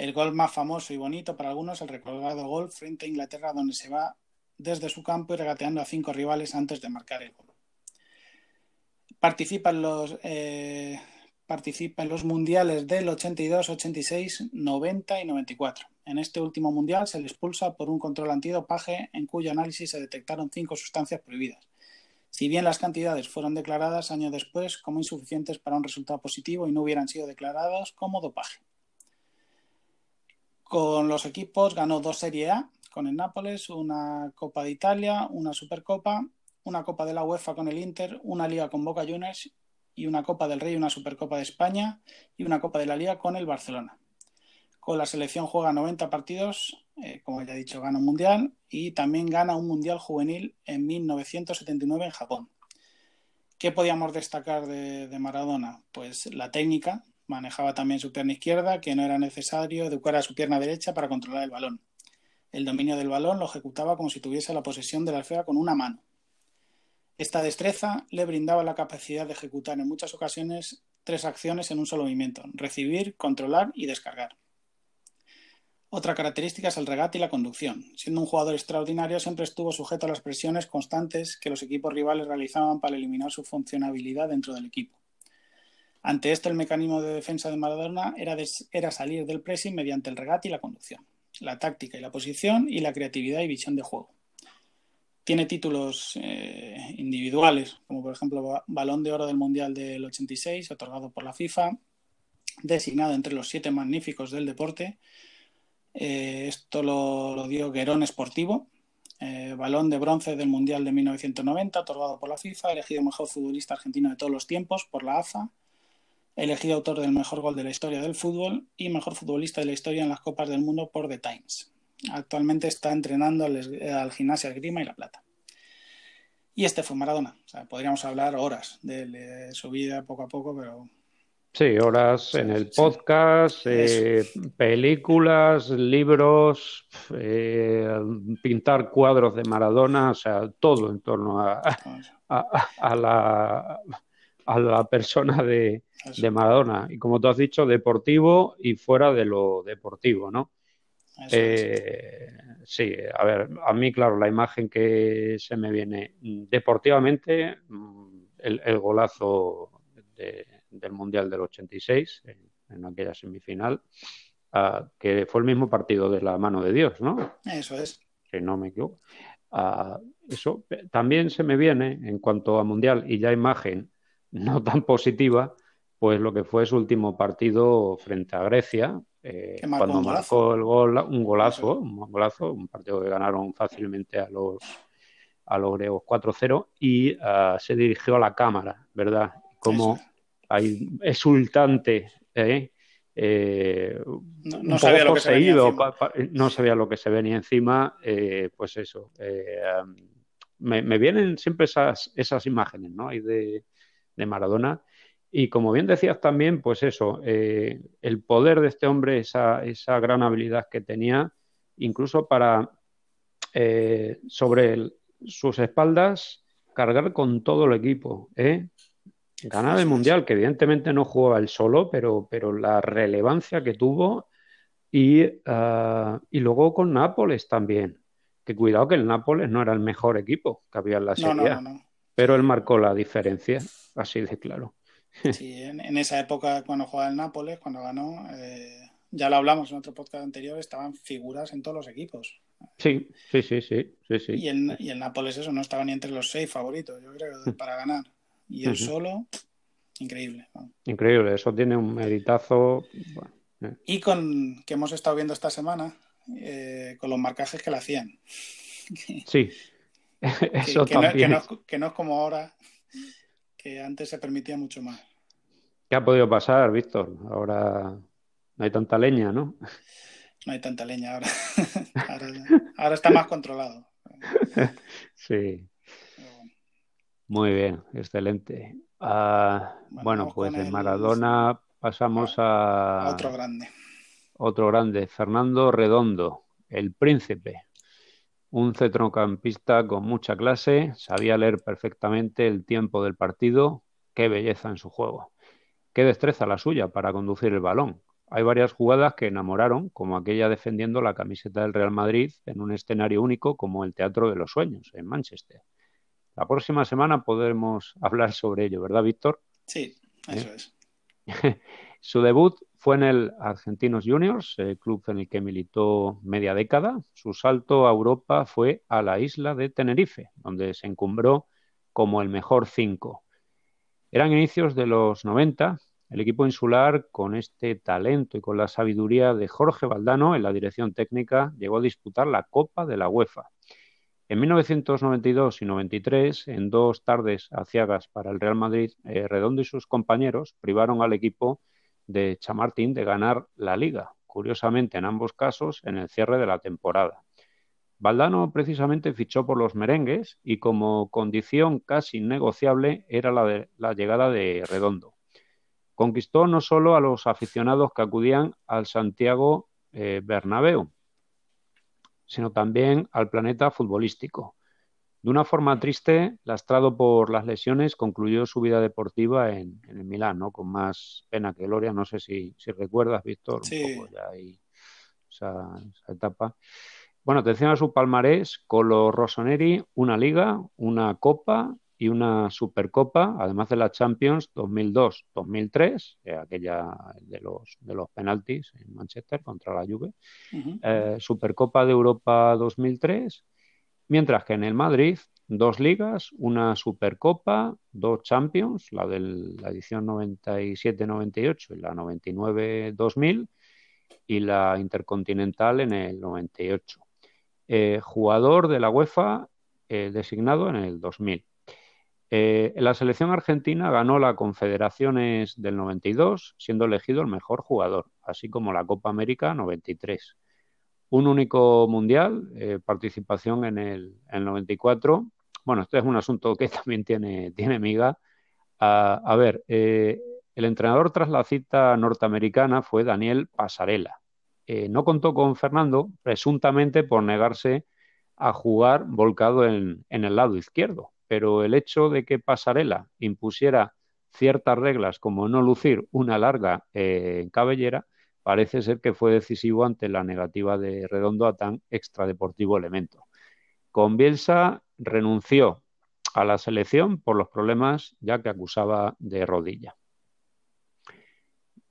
el gol más famoso y bonito para algunos, el recordado gol frente a Inglaterra, donde se va desde su campo y regateando a cinco rivales antes de marcar el gol. Participa en los, eh, participa en los mundiales del 82, 86, 90 y 94. En este último mundial se le expulsa por un control antidopaje en cuyo análisis se detectaron cinco sustancias prohibidas. Si bien las cantidades fueron declaradas años después como insuficientes para un resultado positivo y no hubieran sido declaradas como dopaje. Con los equipos ganó dos Serie A con el Nápoles, una Copa de Italia, una Supercopa, una Copa de la UEFA con el Inter, una Liga con Boca Juniors y una Copa del Rey, una Supercopa de España y una Copa de la Liga con el Barcelona. Con la selección juega 90 partidos, eh, como ya he dicho, gana un mundial y también gana un mundial juvenil en 1979 en Japón. ¿Qué podíamos destacar de Maradona? Pues la técnica, Manejaba también su pierna izquierda, que no era necesario educar a su pierna derecha para controlar el balón. El dominio del balón lo ejecutaba como si tuviese la posesión de la esfera con una mano. Esta destreza le brindaba la capacidad de ejecutar en muchas ocasiones tres acciones en un solo movimiento, recibir, controlar y descargar. Otra característica es el regate y la conducción. Siendo un jugador extraordinario, siempre estuvo sujeto a las presiones constantes que los equipos rivales realizaban para eliminar su funcionabilidad dentro del equipo. Ante esto, el mecanismo de defensa de Maradona era, salir del pressing mediante el regate y la conducción, la táctica y la posición y la creatividad y visión de juego. Tiene títulos eh, individuales, como por ejemplo Balón de Oro del Mundial del 86, otorgado por la FIFA, designado entre los siete magníficos del deporte, eh, esto lo, dio Guerón Esportivo, eh, balón de bronce del Mundial de 1990, otorgado por la FIFA, elegido mejor futbolista argentino de todos los tiempos por la AFA, elegido autor del mejor gol de la historia del fútbol y mejor futbolista de la historia en las Copas del Mundo por The Times. Actualmente está entrenando al, al Gimnasia Grima y La Plata. Y este fue Maradona. podríamos hablar horas de su vida poco a poco, pero Sí, horas en el podcast, eh, películas, libros, eh, pintar cuadros de Maradona, o sea, todo en torno a, a, la, a la, persona de, de, Maradona. Y como tú has dicho, deportivo y fuera de lo deportivo, ¿no? Eh, sí, a ver, a mí, claro, la imagen que se me viene deportivamente, mm, el, el golazo de del Mundial del 86, en, aquella semifinal, ah, que fue el mismo partido de la mano de Dios, ¿no? Eso es. Que no me equivoco. Ah, eso también se me viene en cuanto a Mundial y ya imagen no tan positiva, pues lo que fue su último partido frente a Grecia, eh, cuando marcó el gol, un golazo, un golazo, un partido que ganaron fácilmente a los a los griegos 4-0 y ah, se dirigió a la cámara, ¿verdad? Como hay exultante, ¿eh? Eh, no, sabía lo que se venía encima. no sabía lo que se venía encima, eh, pues eso. Me, vienen siempre esas, esas imágenes, ¿no? Hay de, Maradona. Y como bien decías también, pues eso, el poder de este hombre, esa, esa gran habilidad que tenía, incluso para sobre sus espaldas cargar con todo el equipo, ¿eh? Ganar el Mundial, que evidentemente no jugaba él solo, pero, pero la relevancia que tuvo y, ah, y luego con Nápoles también. Que cuidado que el Nápoles no era el mejor equipo que había en la Serie pero él marcó la diferencia, así de claro. <laughs> Sí, en, esa época cuando jugaba el Nápoles, cuando ganó, eh, ya lo hablamos en otro podcast anterior, estaban figuras en todos los equipos. Sí, sí, sí, sí, sí, sí. Y, el, y el Nápoles eso no estaba ni entre los seis favoritos, yo creo, para ganar. Y él solo, increíble. Increíble, eso tiene un meritazo. Eh. Y con que hemos estado viendo esta semana, eh, con los marcajes que le hacían. <laughs> Sí, <laughs> eso también. que, no, es como ahora, que antes se permitía mucho más. ¿Qué ha podido pasar, Víctor? Ahora no hay tanta leña, ¿no? No hay tanta leña ahora. <laughs> ahora, está más controlado. Sí. Muy bien, excelente. Ah, bueno, pues de Maradona pasamos a... Otro grande. Otro grande, Fernando Redondo, el príncipe. Un centrocampista con mucha clase, sabía leer perfectamente el tiempo del partido, qué belleza en su juego. Qué destreza la suya para conducir el balón. Hay varias jugadas que enamoraron, como aquella defendiendo la camiseta del Real Madrid en un escenario único como el Teatro de los Sueños, en Manchester. La próxima semana podremos <laughs> hablar sobre ello, ¿verdad, Víctor? Sí, eso ¿Eh? es. <laughs> Su debut fue en el Argentinos Juniors, el club en el que militó media década. Su salto a Europa fue a la isla de Tenerife, donde se encumbró como el mejor cinco. Eran inicios de los 90. El equipo insular, con este talento y con la sabiduría de Jorge Valdano en la dirección técnica, llegó a disputar la Copa de la UEFA. En 1992 y 93, en dos tardes aciagas para el Real Madrid, eh, Redondo y sus compañeros privaron al equipo de Chamartín de ganar la liga, curiosamente en ambos casos en el cierre de la temporada. Valdano precisamente fichó por los merengues y como condición casi innegociable era la, de, la llegada de Redondo. Conquistó no solo a los aficionados que acudían al Santiago eh, Bernabéu, sino también al planeta futbolístico. De una forma triste, lastrado por las lesiones, concluyó su vida deportiva en, el Milán, ¿no? Con más pena que gloria. No sé si, recuerdas, Víctor, sí. ya ahí esa, etapa. Bueno, atención a su palmarés, Colo Rossoneri, una liga, una copa y una supercopa, además de la Champions 2002-2003, aquella de los, de los penaltis en Manchester contra la Juve, eh, Supercopa de Europa 2003, mientras que en el Madrid dos ligas, una Supercopa, dos Champions, la de la edición 97-98 y la 99-2000, y la Intercontinental en el 98. Eh, jugador de la UEFA eh, designado en el 2000. Eh, la selección argentina ganó la Confederaciones del 92, siendo elegido el mejor jugador, así como la Copa América 93. Un único mundial, eh, participación en el, 94. Bueno, este es un asunto que <laughs> también tiene, tiene miga. a ver, eh, el entrenador tras la cita norteamericana fue Daniel Pasarela. no contó con Fernando, presuntamente por negarse a jugar volcado en el lado izquierdo pero el hecho de que Pasarela impusiera ciertas reglas como no lucir una larga eh, cabellera parece ser que fue decisivo ante la negativa de Redondo a tan extradeportivo elemento. Con Bielsa renunció a la selección por los problemas ya que acusaba de rodilla.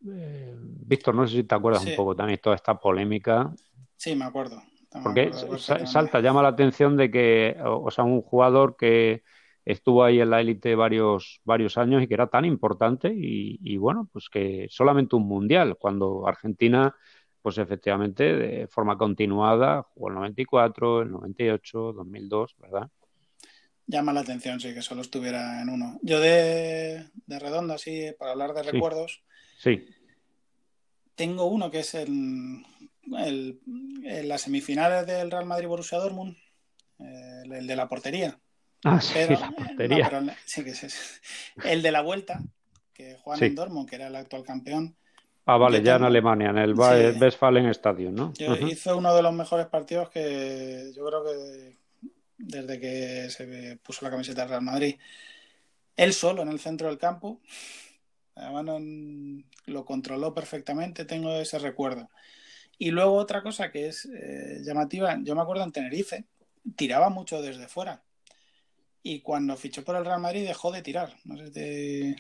Eh, Víctor, no sé si te acuerdas un poco también toda esta polémica. Sí, me acuerdo. Porque salta, llama la atención de que, o, sea, un jugador que estuvo ahí en la élite varios, varios años y que era tan importante y, bueno, pues que solamente un mundial, cuando Argentina, pues efectivamente, de forma continuada, jugó el 94, el 98, 2002, ¿verdad? Llama la atención, sí, que solo estuviera en uno. Yo de, de redondo, así, para hablar de recuerdos. Sí. Tengo uno que es el, el, en las semifinales del Real Madrid-Borussia Dortmund, el, de la portería. Ah, sí, la portería. sí, que es, el de la vuelta, que Juan en Dortmund, que era el actual campeón. Ah, vale, ya en Alemania, en el Westfalen Stadium, ¿no? Hizo uno de los mejores partidos que yo creo que desde que se puso la camiseta del Real Madrid. Él solo en el centro del campo. Además, lo controló perfectamente, tengo ese recuerdo. Y luego otra cosa que es eh, llamativa, yo me acuerdo en Tenerife, tiraba mucho desde fuera. Y cuando fichó por el Real Madrid dejó de tirar. No sé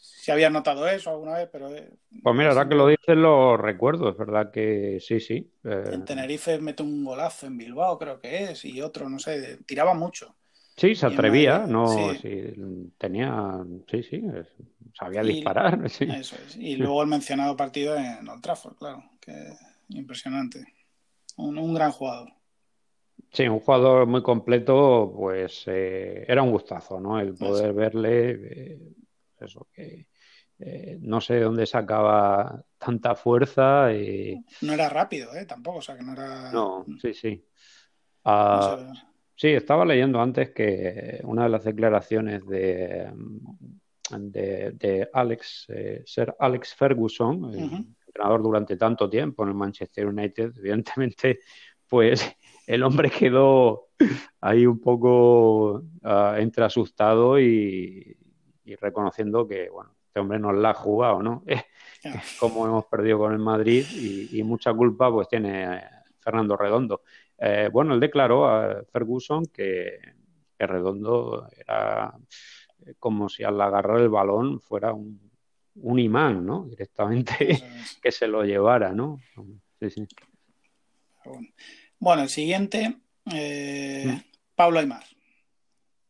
si había notado eso alguna vez, pero... Eh, pues mira, ahora que lo dices lo recuerdo, es verdad que sí, sí. Eh. En Tenerife mete un golazo en Bilbao, creo que es, y otro, no sé, tiraba mucho. Sí, se atrevía, no, tenía, sí, sí, sabía disparar. <laughs> Sí. Eso es. Y luego el mencionado partido en Old Trafford, claro, que impresionante. Un, gran jugador. Sí, un jugador muy completo, pues eh, era un gustazo, ¿no? El poder verle, eh, eso que eh, no sé de dónde sacaba tanta fuerza. Y... No era rápido, ¿eh? Tampoco, o sea, que no era. No, sí, sí. Ah, Sí, estaba leyendo antes que una de las declaraciones de, de, Alex, ser Alex Ferguson, entrenador durante tanto tiempo en el Manchester United, evidentemente, pues el hombre quedó ahí un poco ah, entre asustado y, reconociendo que, bueno, este hombre no la ha jugado, ¿no? <laughs> Como hemos perdido con el Madrid y, y mucha culpa pues tiene eh, Fernando Redondo. Eh, bueno, él declaró a Ferguson que, Redondo era eh, como si al agarrar el balón fuera un, imán, ¿no? Directamente <laughs> que se lo llevara, ¿no? Sí, sí. Bueno, el siguiente, eh, mm. Pablo Aymar.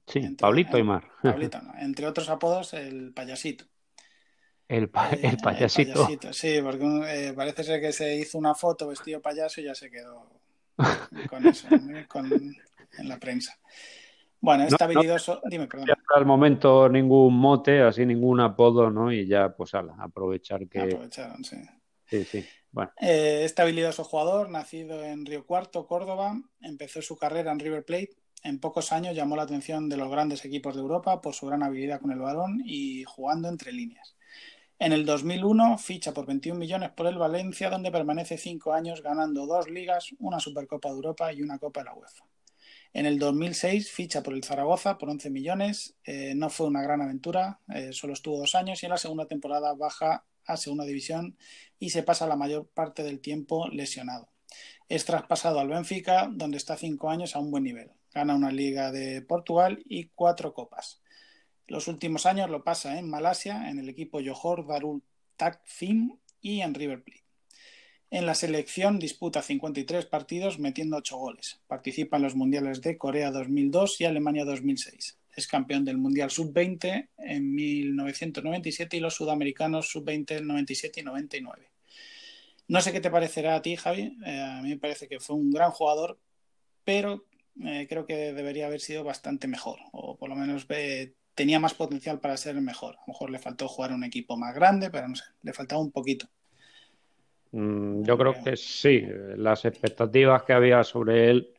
Sí, Pablito Aymar. <laughs> Pablito, Entre otros apodos, el payasito. El, payasito. Sí, porque parece ser que se hizo una foto vestido payaso y ya se quedó <laughs> con eso, en la prensa. Bueno, está habilidoso. Dime, perdón. Al momento ningún mote, así ningún apodo, ¿no? Y ya, pues, ala, aprovechar que. Aprovecharon, sí. Sí, sí. Bueno. Eh, este habilidoso jugador, nacido en Río Cuarto, Córdoba, empezó su carrera en River Plate. En pocos años llamó la atención de los grandes equipos de Europa por su gran habilidad con el balón y jugando entre líneas. En el 2001 ficha por 21 millones por el Valencia, donde permanece cinco años ganando dos ligas, una Supercopa de Europa y una Copa de la UEFA. En el 2006 ficha por el Zaragoza por 11 millones. Eh, no fue una gran aventura, eh, solo estuvo dos años y en la segunda temporada baja a Segunda División y se pasa la mayor parte del tiempo lesionado. Es traspasado al Benfica, donde está cinco años a un buen nivel. Gana una Liga de Portugal y cuatro copas. Los últimos años lo pasa en Malasia, en el equipo Johor Darul Takfim y en River Plate. En la selección disputa 53 partidos metiendo 8 goles. Participa en los mundiales de Corea 2002 y Alemania 2006. Es campeón del Mundial Sub-20 en 1997 y los sudamericanos Sub-20 en 97 y 99. No sé qué te parecerá a ti, Javi. Eh, a mí me parece que fue un gran jugador, pero eh, creo que debería haber sido bastante mejor, o por lo menos eh, tenía más potencial para ser mejor. A lo mejor le faltó jugar un equipo más grande, pero no sé, le faltaba un poquito. Mm, yo creo que sí, las expectativas que había sobre él,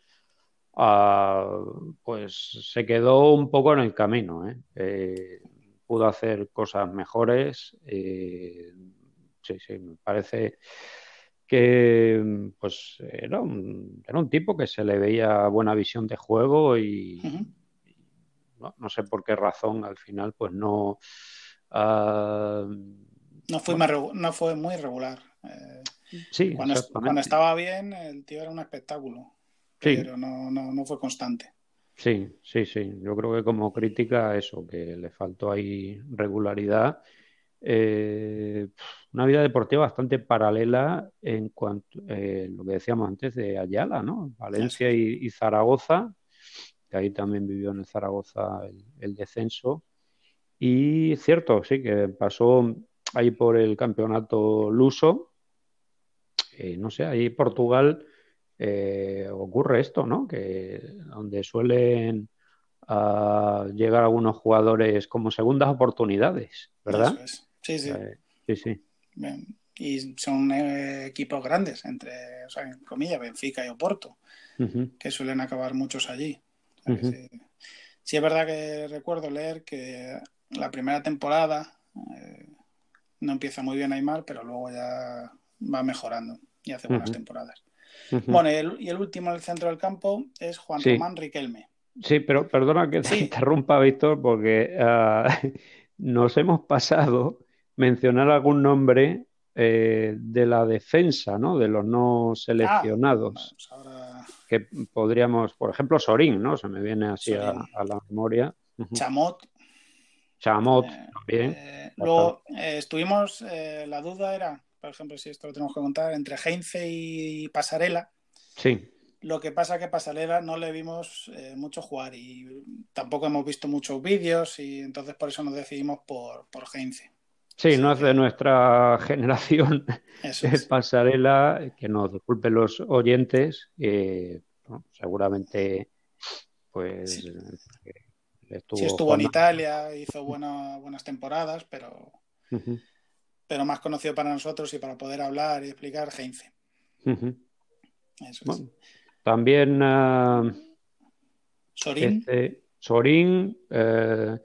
ah, pues se quedó un poco en el camino. ¿eh? Eh, pudo hacer cosas mejores. Eh, sí, sí, me parece que pues era un, era un tipo que se le veía buena visión de juego y, no, sé por qué razón al final pues no... Ah, no, fue no fue muy regular. Eh, sí, cuando, cuando, estaba bien, el tío era un espectáculo. Pero no, no, no fue constante. Sí, sí, sí. Yo creo que como crítica eso, que le faltó ahí regularidad. Eh, una vida deportiva bastante paralela en cuanto eh, lo que decíamos antes de Ayala, ¿no? Valencia y, Zaragoza, que ahí también vivió en el Zaragoza el, el descenso. Y cierto, sí, que pasó ahí por el campeonato luso. Eh, no sé, ahí Portugal eh, ocurre esto, ¿no? Que donde suelen ah, llegar algunos jugadores como segundas oportunidades, ¿verdad? Sí, sí. Eh, sí, sí. Y son equipos grandes, entre, o sea, en comillas, Benfica y Oporto, que suelen acabar muchos allí. sí. es verdad que recuerdo leer que la primera temporada no empieza muy bien Aymar, pero luego ya va mejorando y hace buenas temporadas. Bueno, y el, último en el centro del campo es Juan Román Riquelme. Sí, pero perdona que te interrumpa, Víctor, porque ah, <laughs> nos hemos pasado mencionar algún nombre eh, de la defensa, ¿no? De los no seleccionados. Ah, pues que podríamos, por ejemplo, Sorín, ¿no? Se me viene así a, la memoria. Chamot. Chamot eh, también. Eh, luego eh, estuvimos, la duda era, por ejemplo, si esto lo tenemos que contar, entre Heinze y Pasarela. Sí. Lo que pasa que Pasarela no le vimos mucho jugar y tampoco hemos visto muchos vídeos y entonces por eso nos decidimos por, por Heinze. Sí, no es de nuestra <laughs> generación es. Pasarela, que nos disculpen los oyentes, seguramente pues sí, estuvo en Italia, hizo buenas temporadas, pero, pero más conocido para nosotros y para poder hablar y explicar, Heinze. Eso es. También uh, Sorín. Este, Sorín, eh,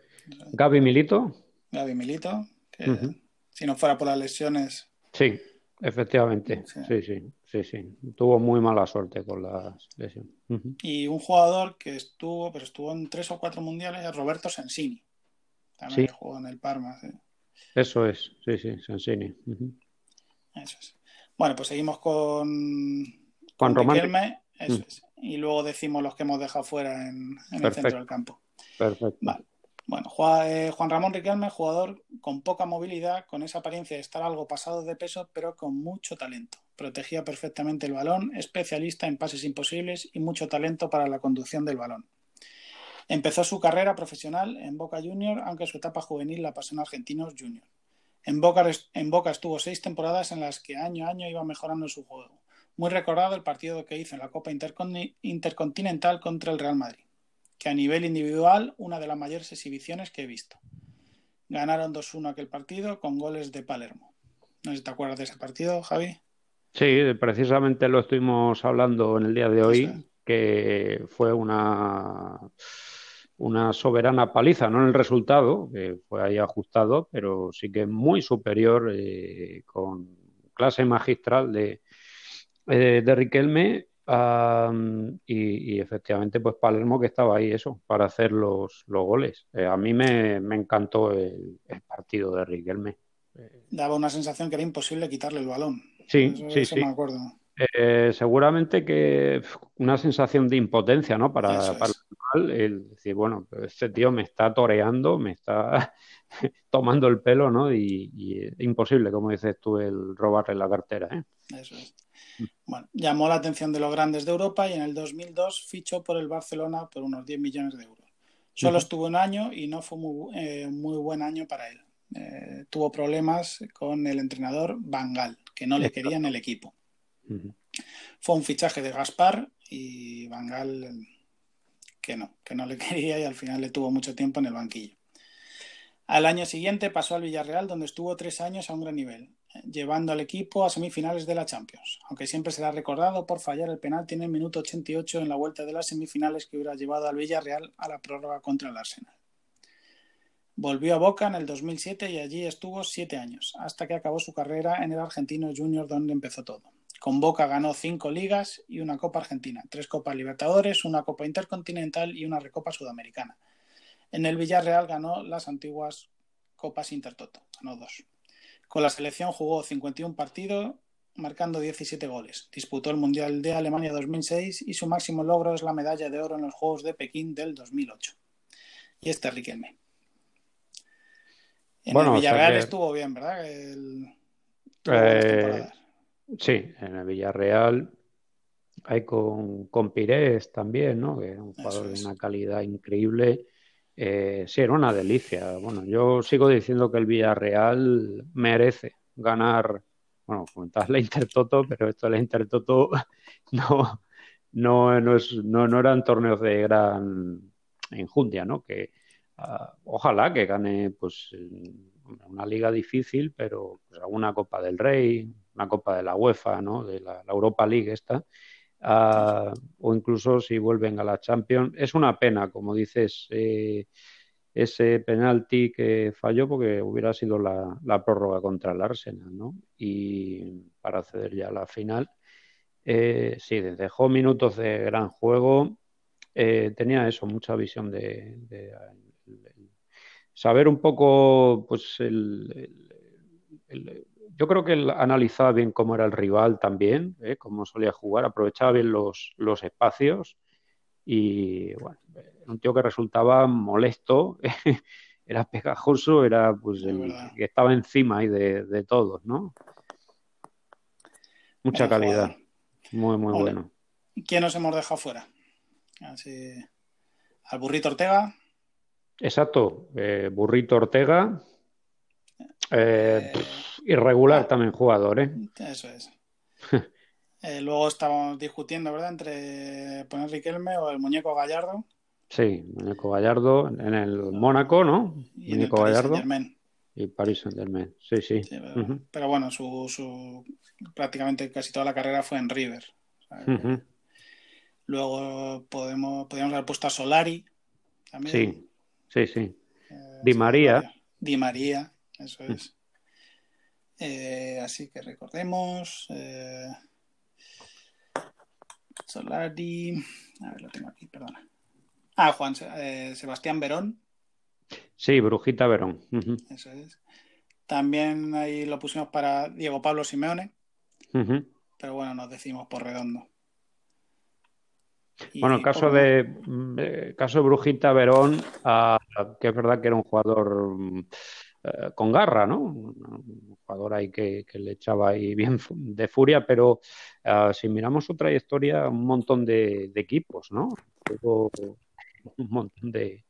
Gaby Milito. Gaby Milito, que si no fuera por las lesiones. Sí, efectivamente. sí, sí. Sí, sí, tuvo muy mala suerte con la lesión. Y un jugador que estuvo, pero estuvo en tres o cuatro mundiales, es Roberto Sensini. También jugó en el Parma. Eso es, sí, sí, Sensini. Eso es. Bueno, pues seguimos con Juan Román. Eso es. Y luego decimos los que hemos dejado fuera en, el centro del campo. Perfecto. Vale. Bueno, eh, Juan Ramón Riquelme, jugador con poca movilidad, con esa apariencia de estar algo pasado de peso, pero con mucho talento. Protegía perfectamente el balón, especialista en pases imposibles y mucho talento para la conducción del balón. Empezó su carrera profesional en Boca Junior, aunque su etapa juvenil la pasó en Argentinos Junior. En Boca, en Boca estuvo seis temporadas en las que año a año iba mejorando su juego. Muy recordado el partido que hizo en la Copa Intercontinental contra el Real Madrid que a nivel individual una de las mayores exhibiciones que he visto. Ganaron 2-1 aquel partido con goles de Palermo. No sé si te acuerdas de ese partido, Javi. Sí, precisamente lo estuvimos hablando en el día de hoy, que fue una, una soberana paliza, no en el resultado, que fue ahí ajustado, pero sí que muy superior, eh, con clase magistral de, eh, de Riquelme y, efectivamente, pues Palermo que estaba ahí, eso, para hacer los, los goles. Eh, a mí me, encantó el, partido de Riquelme. Daba una sensación que era imposible quitarle el balón. Sí, sí, sí. me acuerdo. Eh, seguramente que una sensación de impotencia, ¿no? Para, el, el, decir, bueno, este tío me está toreando, me está <laughs> tomando el pelo, ¿no? Y, es imposible, como dices tú, el robarle la cartera, ¿eh? Eso es. Bueno, llamó la atención de los grandes de Europa y en el 2002 fichó por el Barcelona por unos 10 millones de euros. Solo estuvo un año y no fue muy, eh, muy buen año para él. Eh, tuvo problemas con el entrenador Bangal, que no le quería en el equipo. Fue un fichaje de Gaspar y Bangal que no, que no le <laughs> quería y al final le tuvo mucho tiempo en el banquillo. Al año siguiente pasó al Villarreal, donde estuvo tres años a un gran nivel, llevando al equipo a semifinales de la Champions, aunque siempre será recordado por fallar el penalti en el minuto 88 en la vuelta de las semifinales que hubiera llevado al Villarreal a la prórroga contra el Arsenal. Volvió a Boca en el 2007 y allí estuvo siete años, hasta que acabó su carrera en el Argentino Junior, donde empezó todo. Con Boca ganó cinco ligas y una Copa Argentina, tres Copas Libertadores, una Copa Intercontinental y una Recopa Sudamericana. En el Villarreal ganó las antiguas Copas Intertoto, ganó dos. Con la selección jugó 51 partidos, marcando 17 goles. Disputó el Mundial de Alemania 2006 y su máximo logro es la medalla de oro en los Juegos de Pekín del 2008. Y este Riquelme. En el Villarreal estuvo bien, ¿verdad? Eh, Sí, en el Villarreal hay con, con Pires también, ¿no? Que es un jugador de una calidad increíble. Eh, sí, era una delicia. Bueno, yo sigo diciendo que el Villarreal merece ganar, bueno, comentabas la Intertoto, pero esto de la Intertoto <laughs> no, no, no, es, no, no eran torneos de gran enjundia, ¿no? Que ah, ojalá que gane pues una liga difícil, pero pues, alguna Copa del Rey, una Copa de la UEFA, ¿no? de la, Europa League esta, o incluso si vuelven a la Champions. Es una pena, como dices, eh, ese penalti que falló porque hubiera sido la, prórroga contra el Arsenal, ¿no? Y para acceder ya a la final. Eh, sí, dejó minutos de gran juego. Eh, tenía eso, mucha visión de, saber un poco, pues, el, yo creo que él analizaba bien cómo era el rival también, ¿eh? cómo solía jugar, aprovechaba bien los, los espacios y bueno, un tío que resultaba molesto, <laughs> era pegajoso, era pues el que estaba encima ahí de, todos, ¿no? Mucha calidad, muy, muy bueno. ¿Quién nos hemos dejado fuera? Al Burrito Ortega. Exacto, eh, Burrito Ortega. Eh, eh irregular ah. también jugador, ¿eh? Eso es. <laughs> Eh, luego estábamos discutiendo, ¿verdad? Entre poner Riquelme o el muñeco Gallardo. Sí, muñeco Gallardo en el Mónaco, ¿no? Y muñeco Gallardo. Y París Saint Germain, sí, sí. pero, bueno, su, su, prácticamente casi toda la carrera fue en River. Luego podemos, podríamos haber puesto a Solari también. Sí, sí, sí. Eh, Di María. Di María, eso es. Eh, así que recordemos. Eh, Solari. A ver, lo tengo aquí, perdona. Ah, Juan eh, Sebastián Verón. Sí, Brujita Verón. Eso es. También ahí lo pusimos para Diego Pablo Simeone. Pero bueno, nos decimos por redondo. bueno, el caso de, caso de Brujita Verón, ah, que es verdad que era un jugador mm, eh, con garra, ¿no? Un jugador ahí que, le echaba ahí bien de furia, pero uh, si miramos su trayectoria, un montón de, equipos, ¿no? un montón de,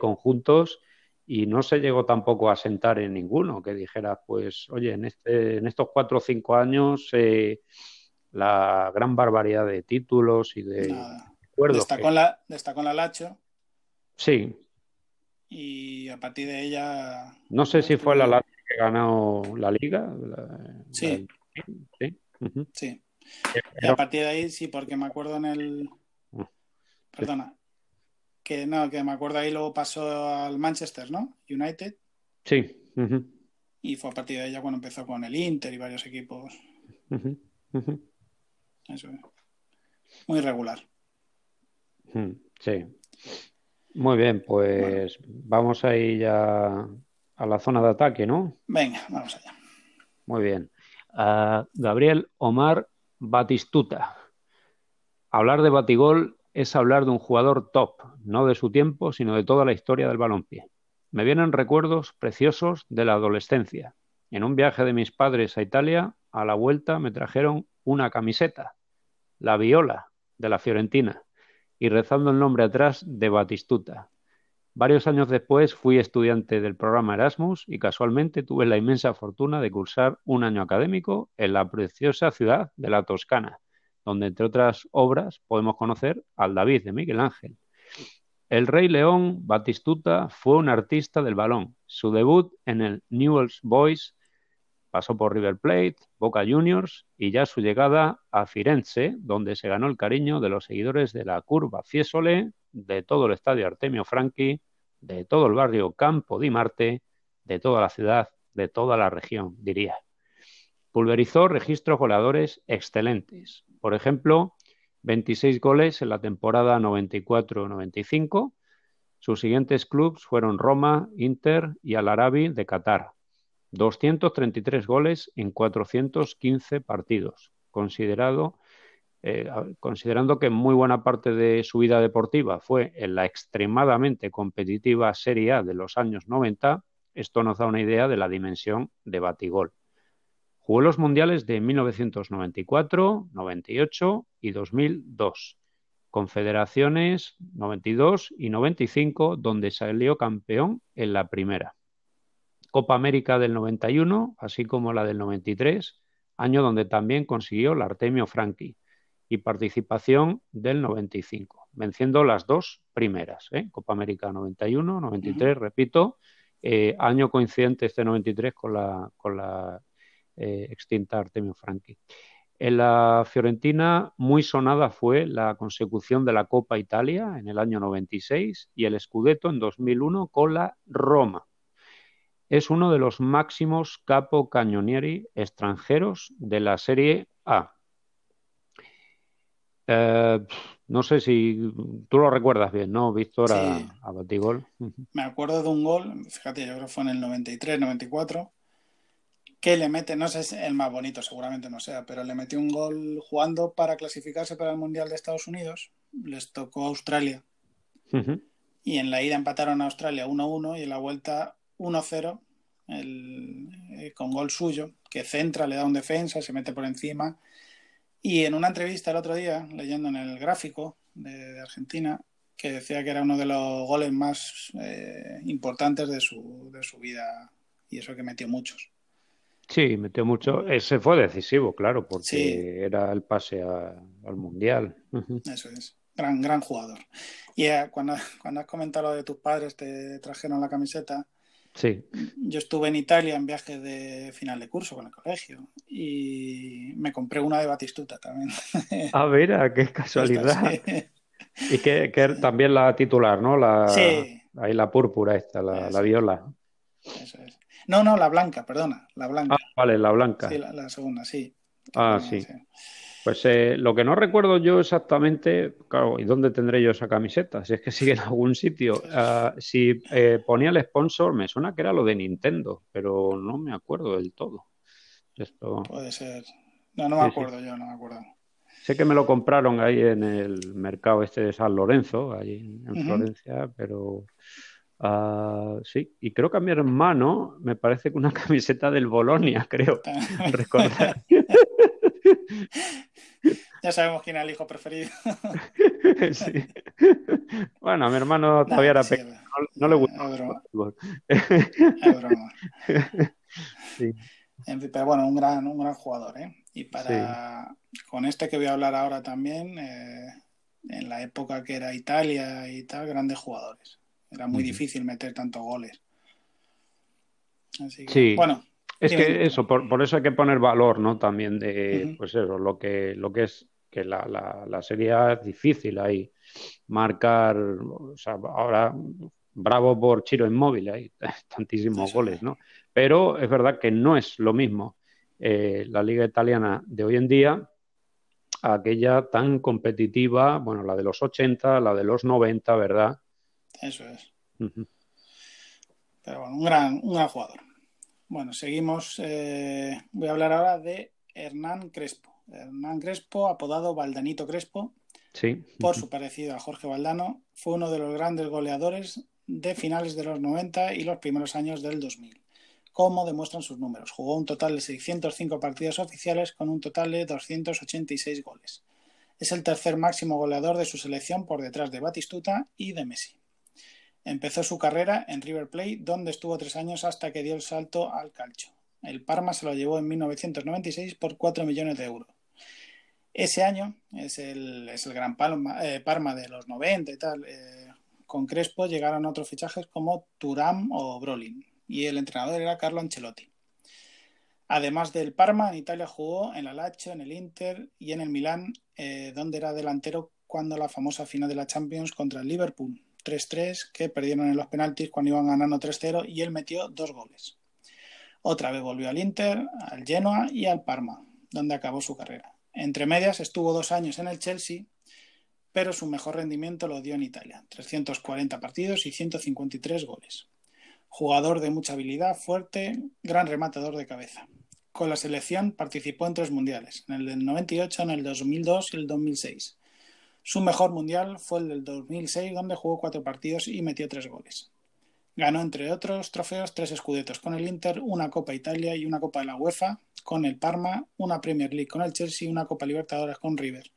conjuntos y no se llegó tampoco a sentar en ninguno que dijera, pues, oye, en, este, en estos cuatro o cinco años eh, la gran barbaridad de títulos y de... Destacó, la, destacó la Lacho. Sí, y a partir de ella... No sé si fue la Lazio que ganó la liga. sí. sí. sí. Y a partir de ahí sí, porque me acuerdo en el... Ah, Perdona. Que no, que me acuerdo ahí luego pasó al Manchester, ¿no? United. Sí. Y fue a partir de ella cuando empezó con el Inter y varios equipos. Eso es. Muy regular. Sí. Muy bien, pues vamos a ir ya a la zona de ataque, ¿no? Venga, vamos allá. Muy bien. Gabriel Omar Batistuta. Hablar de Batigol es hablar de un jugador top, no de su tiempo, sino de toda la historia del balompié. Me vienen recuerdos preciosos de la adolescencia. En un viaje de mis padres a Italia, a la vuelta me trajeron una camiseta, la viola de la Fiorentina, y rezando el nombre atrás de Batistuta. Varios años después fui estudiante del programa Erasmus y casualmente tuve la inmensa fortuna de cursar un año académico en la preciosa ciudad de la Toscana, donde entre otras obras podemos conocer al David de Miguel Ángel. El Rey León Batistuta fue un artista del balón. Su debut en el Newell's Boys pasó por River Plate, Boca Juniors y ya su llegada a Firenze, donde se ganó el cariño de los seguidores de la curva Fiesole, de todo el estadio Artemio Franchi, de todo el barrio Campo di Marte, de toda la ciudad, de toda la región, diría. Pulverizó registros goleadores excelentes. Por ejemplo, 26 goles en la temporada 94-95. Sus siguientes clubes fueron Roma, Inter y Al Arabi de Qatar. 233 goles en 415 partidos, considerado eh, considerando que muy buena parte de su vida deportiva fue en la extremadamente competitiva Serie A de los años 90, esto nos da una idea de la dimensión de Batigol. Jugó los mundiales de 1994, 98 y 2002, confederaciones 92 y 95, donde salió campeón en la primera. Copa América del 91, así como la del 93, año donde también consiguió la Artemio Franchi y participación del 95, venciendo las dos primeras, ¿eh? Copa América 91, 93, repito, eh, año coincidente este 93 con la, con la eh, extinta Artemio Franchi. En la Fiorentina muy sonada fue la consecución de la Copa Italia en el año 96 y el Scudetto en 2001 con la Roma. Es uno de los máximos capo cañonieri extranjeros de la Serie A, eh, no sé si tú lo recuerdas bien, ¿no, Víctor, a, Batigol? Me acuerdo de un gol, fíjate, yo creo que fue en el 93, 94, que le mete, no sé si es el más bonito, seguramente no sea, pero le metió un gol jugando para clasificarse para el Mundial de Estados Unidos. Les tocó Australia. Y en la ida empataron a Australia 1-1 y en la vuelta 1-0 eh, con gol suyo, que centra, le da un defensa, se mete por encima y en una entrevista el otro día, leyendo en el gráfico de, Argentina, que decía que era uno de los goles más eh, importantes de su, de su vida y eso que metió muchos. Sí, metió mucho. Ese fue decisivo, claro, porque era el pase al Mundial. Eso es. Gran, gran jugador. Y eh, cuando, cuando has comentado lo de tus padres, te trajeron la camiseta, Sí. Yo estuve en Italia en viaje de final de curso con el colegio y me compré una de Batistuta también. A ver, qué <laughs> casualidad. Y que, también la titular, ¿no? La, sí. Ahí la púrpura esta, la, viola. Eso es. No, no, la blanca, perdona, la blanca. Ah, vale, la blanca. Sí, la, segunda, sí. Ah, sí. Pues eh, lo que no recuerdo yo exactamente, claro, ¿y dónde tendré yo esa camiseta? Si es que sigue en algún sitio. Ah, si eh, ponía el sponsor, me suena que era lo de Nintendo, pero no me acuerdo del todo. Esto... Puede ser. No, no me acuerdo yo, no me acuerdo. Sé que me lo compraron ahí en el mercado este de San Lorenzo, ahí en Florencia, pero ah, sí, y creo que a mi hermano me parece que una <laughs> camiseta del Bolonia, creo, <laughs> recordar. <laughs> <laughs> Ya sabemos quién es el hijo preferido. <laughs> Bueno, a mi hermano todavía era pequeño, no, le gusta. Es broma. <laughs> Pero bueno, un gran, un gran jugador, ¿eh? Y para con este que voy a hablar ahora también, eh, en la época que era Italia y tal, grandes jugadores. Era muy difícil meter tantos goles. Así que, sí. bueno, es que eso, por, eso hay que poner valor, ¿no? También de, pues eso, lo que, lo que es que la, la, serie es difícil ahí. Marcar, o sea, ahora bravo por Chiro Inmóvil, hay <laughs> tantísimos goles, ¿no? Pero es verdad que no es lo mismo eh, la liga italiana de hoy en día aquella tan competitiva, bueno, la de los 80, la de los 90, ¿verdad? Eso es. Pero bueno, un gran, un gran jugador. Bueno, seguimos. Eh, voy a hablar ahora de Hernán Crespo. Hernán Crespo, apodado Valdanito Crespo, sí. por su parecido a Jorge Valdano, fue uno de los grandes goleadores de finales de los 90 y los primeros años del 2000 como demuestran sus números. Jugó un total de 605 partidos oficiales con un total de 286 goles. Es el tercer máximo goleador de su selección por detrás de Batistuta y de Messi. Empezó su carrera en River Plate, donde estuvo tres años hasta que dio el salto al calcio. El Parma se lo llevó en 1996 por 4 millones de euros. Ese año es el, gran eh, Parma de los 90 y tal. Eh, con Crespo llegaron otros fichajes como Turam o Brolin y el entrenador era Carlo Ancelotti. Además del Parma, en Italia jugó en el Lazio, en el Inter y en el Milán, eh, donde era delantero cuando la famosa final de la Champions contra el Liverpool 3-3, que perdieron en los penaltis cuando iban ganando 3-0 y él metió dos goles. Otra vez volvió al Inter, al Genoa y al Parma, donde acabó su carrera. Entre medias estuvo dos años en el Chelsea, pero su mejor rendimiento lo dio en Italia, 340 partidos y 153 goles jugador de mucha habilidad, fuerte, gran rematador de cabeza. Con la selección participó en tres mundiales, en el del 98, en el 2002 y el 2006. Su mejor mundial fue el del 2006, donde jugó cuatro partidos y metió tres goles. Ganó, entre otros trofeos, tres escudetos con el Inter, una Copa Italia y una Copa de la UEFA con el Parma, una Premier League con el Chelsea y una Copa Libertadores con River.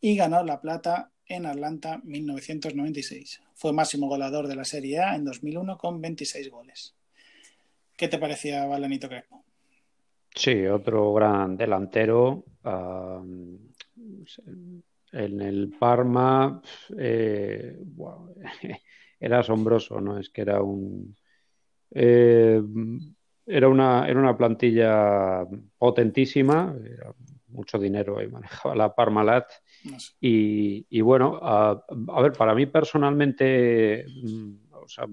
Y ganó la plata en Atlanta 1996. Fue máximo goleador de la Serie A en 2001 con 26 goles. ¿Qué te parecía Valenito Crespo? Sí, otro gran delantero. En el Parma eh, <laughs> era asombroso, ¿no? Es que era un... Eh, era, una, era una plantilla potentísima, mucho dinero y manejaba la Parmalat. Y, bueno, a, ver, para mí personalmente, mm, o sea,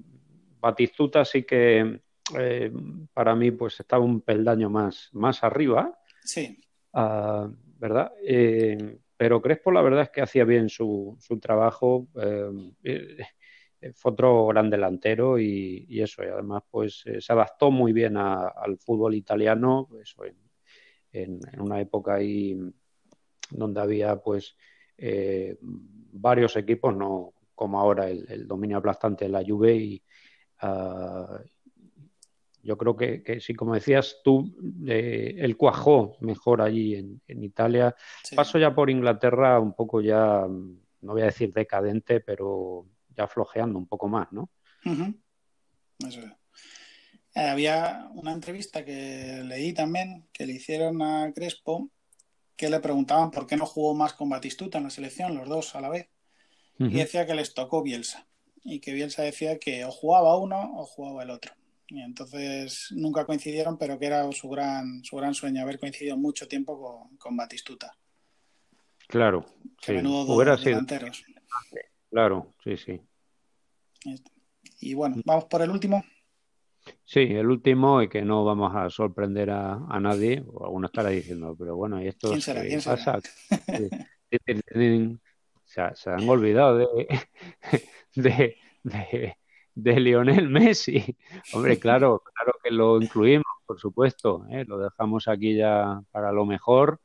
Batistuta sí que eh, para mí pues estaba un peldaño más, más arriba. Sí. Ah, ¿Verdad? Eh, pero Crespo la verdad es que hacía bien su, su trabajo. Eh, fue otro gran delantero y, eso, y además pues se adaptó muy bien al fútbol italiano, eso, en, en, una época ahí donde había pues eh, varios equipos, no como ahora el, dominio aplastante de la Juve y ah, yo creo que, sí, como decías tú, eh, el cuajó mejor allí en, Italia. Paso ya por Inglaterra un poco ya, no voy a decir decadente, pero ya flojeando un poco más, ¿no? Eso es. Eh, había una entrevista que leí también que le hicieron a Crespo que le preguntaban por qué no jugó más con Batistuta en la selección, los dos a la vez. Y decía que les tocó Bielsa. Y que Bielsa decía que o jugaba uno o jugaba el otro. Y entonces nunca coincidieron, pero que era su gran, su gran sueño haber coincidido mucho tiempo con, Batistuta. Claro, sí. Hubiera sido. delanteros. Claro, sí, sí. Y bueno, vamos por el último. Sí, el último y que no vamos a sorprender a, nadie, o alguno estará diciendo, pero bueno, ¿y esto ¿Quién será? ¿Quién pasa? se, han olvidado de, <laughs> de, de, de, Lionel Messi. <laughs> Hombre, claro, claro que lo incluimos, por supuesto, ¿eh? lo dejamos aquí ya para lo mejor,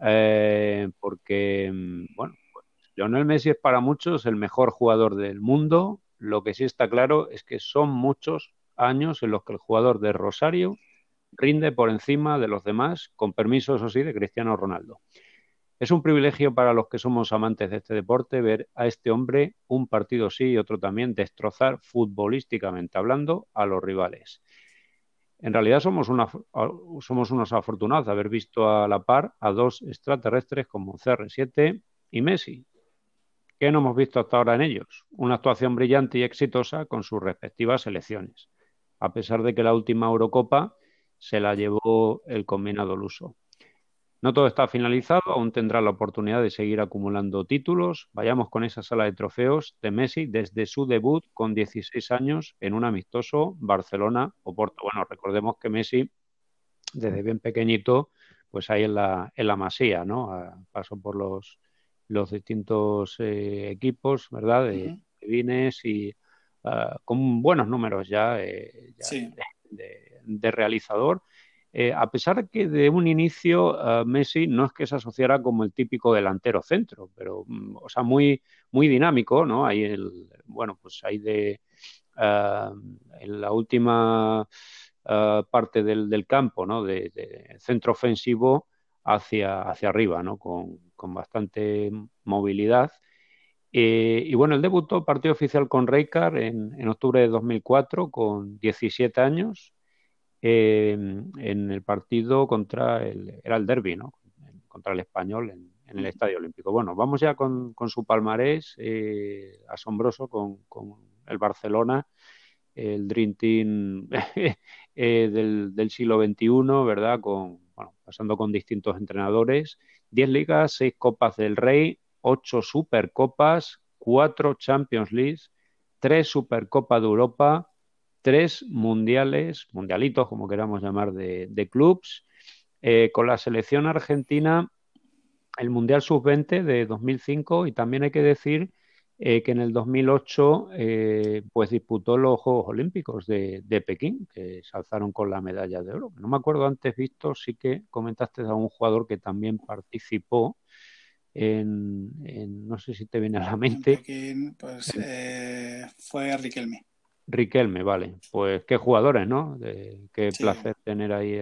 eh, porque, mm, bueno, pues, Lionel Messi es para muchos el mejor jugador del mundo. Lo que sí está claro es que son muchos años en los que el jugador de Rosario rinde por encima de los demás, con permiso, eso sí, de Cristiano Ronaldo. Es un privilegio para los que somos amantes de este deporte ver a este hombre, un partido sí y otro también, destrozar futbolísticamente hablando a los rivales. En realidad somos, unos afortunados de haber visto a la par a dos extraterrestres como CR7 y Messi. ¿Qué no hemos visto hasta ahora en ellos? Una actuación brillante y exitosa con sus respectivas selecciones a pesar de que la última Eurocopa se la llevó el combinado luso. No todo está finalizado, aún tendrá la oportunidad de seguir acumulando títulos. Vayamos con esa sala de trofeos de Messi desde su debut con 16 años en un amistoso Barcelona-Oporto. Bueno, recordemos que Messi, desde bien pequeñito, pues ahí en la, en la masía, ¿no? pasó por los, los distintos eh, equipos, ¿verdad? De, Vines y con buenos números ya, de, realizador. A pesar de que de un inicio Messi no es que se asociara como el típico delantero centro, pero, mm, o sea, muy, muy dinámico, ¿no? Hay el, bueno, pues hay de, en la última parte del, campo, ¿no? De, centro ofensivo hacia, hacia arriba, ¿no? Con, bastante movilidad. Eh, y bueno, él debutó partido oficial con Reykar en, en octubre de 2004 con 17 años en el partido contra el, era el derby, ¿no? Contra el español en, el Estadio Olímpico. Bueno, vamos ya con, su palmarés eh, asombroso con, con, el Barcelona el Dream Team <laughs> eh, del, siglo XXI, ¿verdad? Con, bueno, pasando con distintos entrenadores. Diez ligas, seis Copas del Rey, ocho Supercopas, cuatro Champions League, tres Supercopas de Europa, tres Mundiales, mundialitos, como queramos llamar, de, de clubs. Eh, con la selección argentina, el Mundial Sub-20 de 2005 y también hay que decir eh, que en el 2008 eh, pues disputó los Juegos Olímpicos de, Pekín, que se alzaron con la medalla de oro. No me acuerdo antes visto, sí que comentaste a un jugador que también participó en, no sé si te viene a la mente. Pekín, pues eh, fue Riquelme. Riquelme, vale. Pues qué jugadores, ¿no? qué placer tener ahí.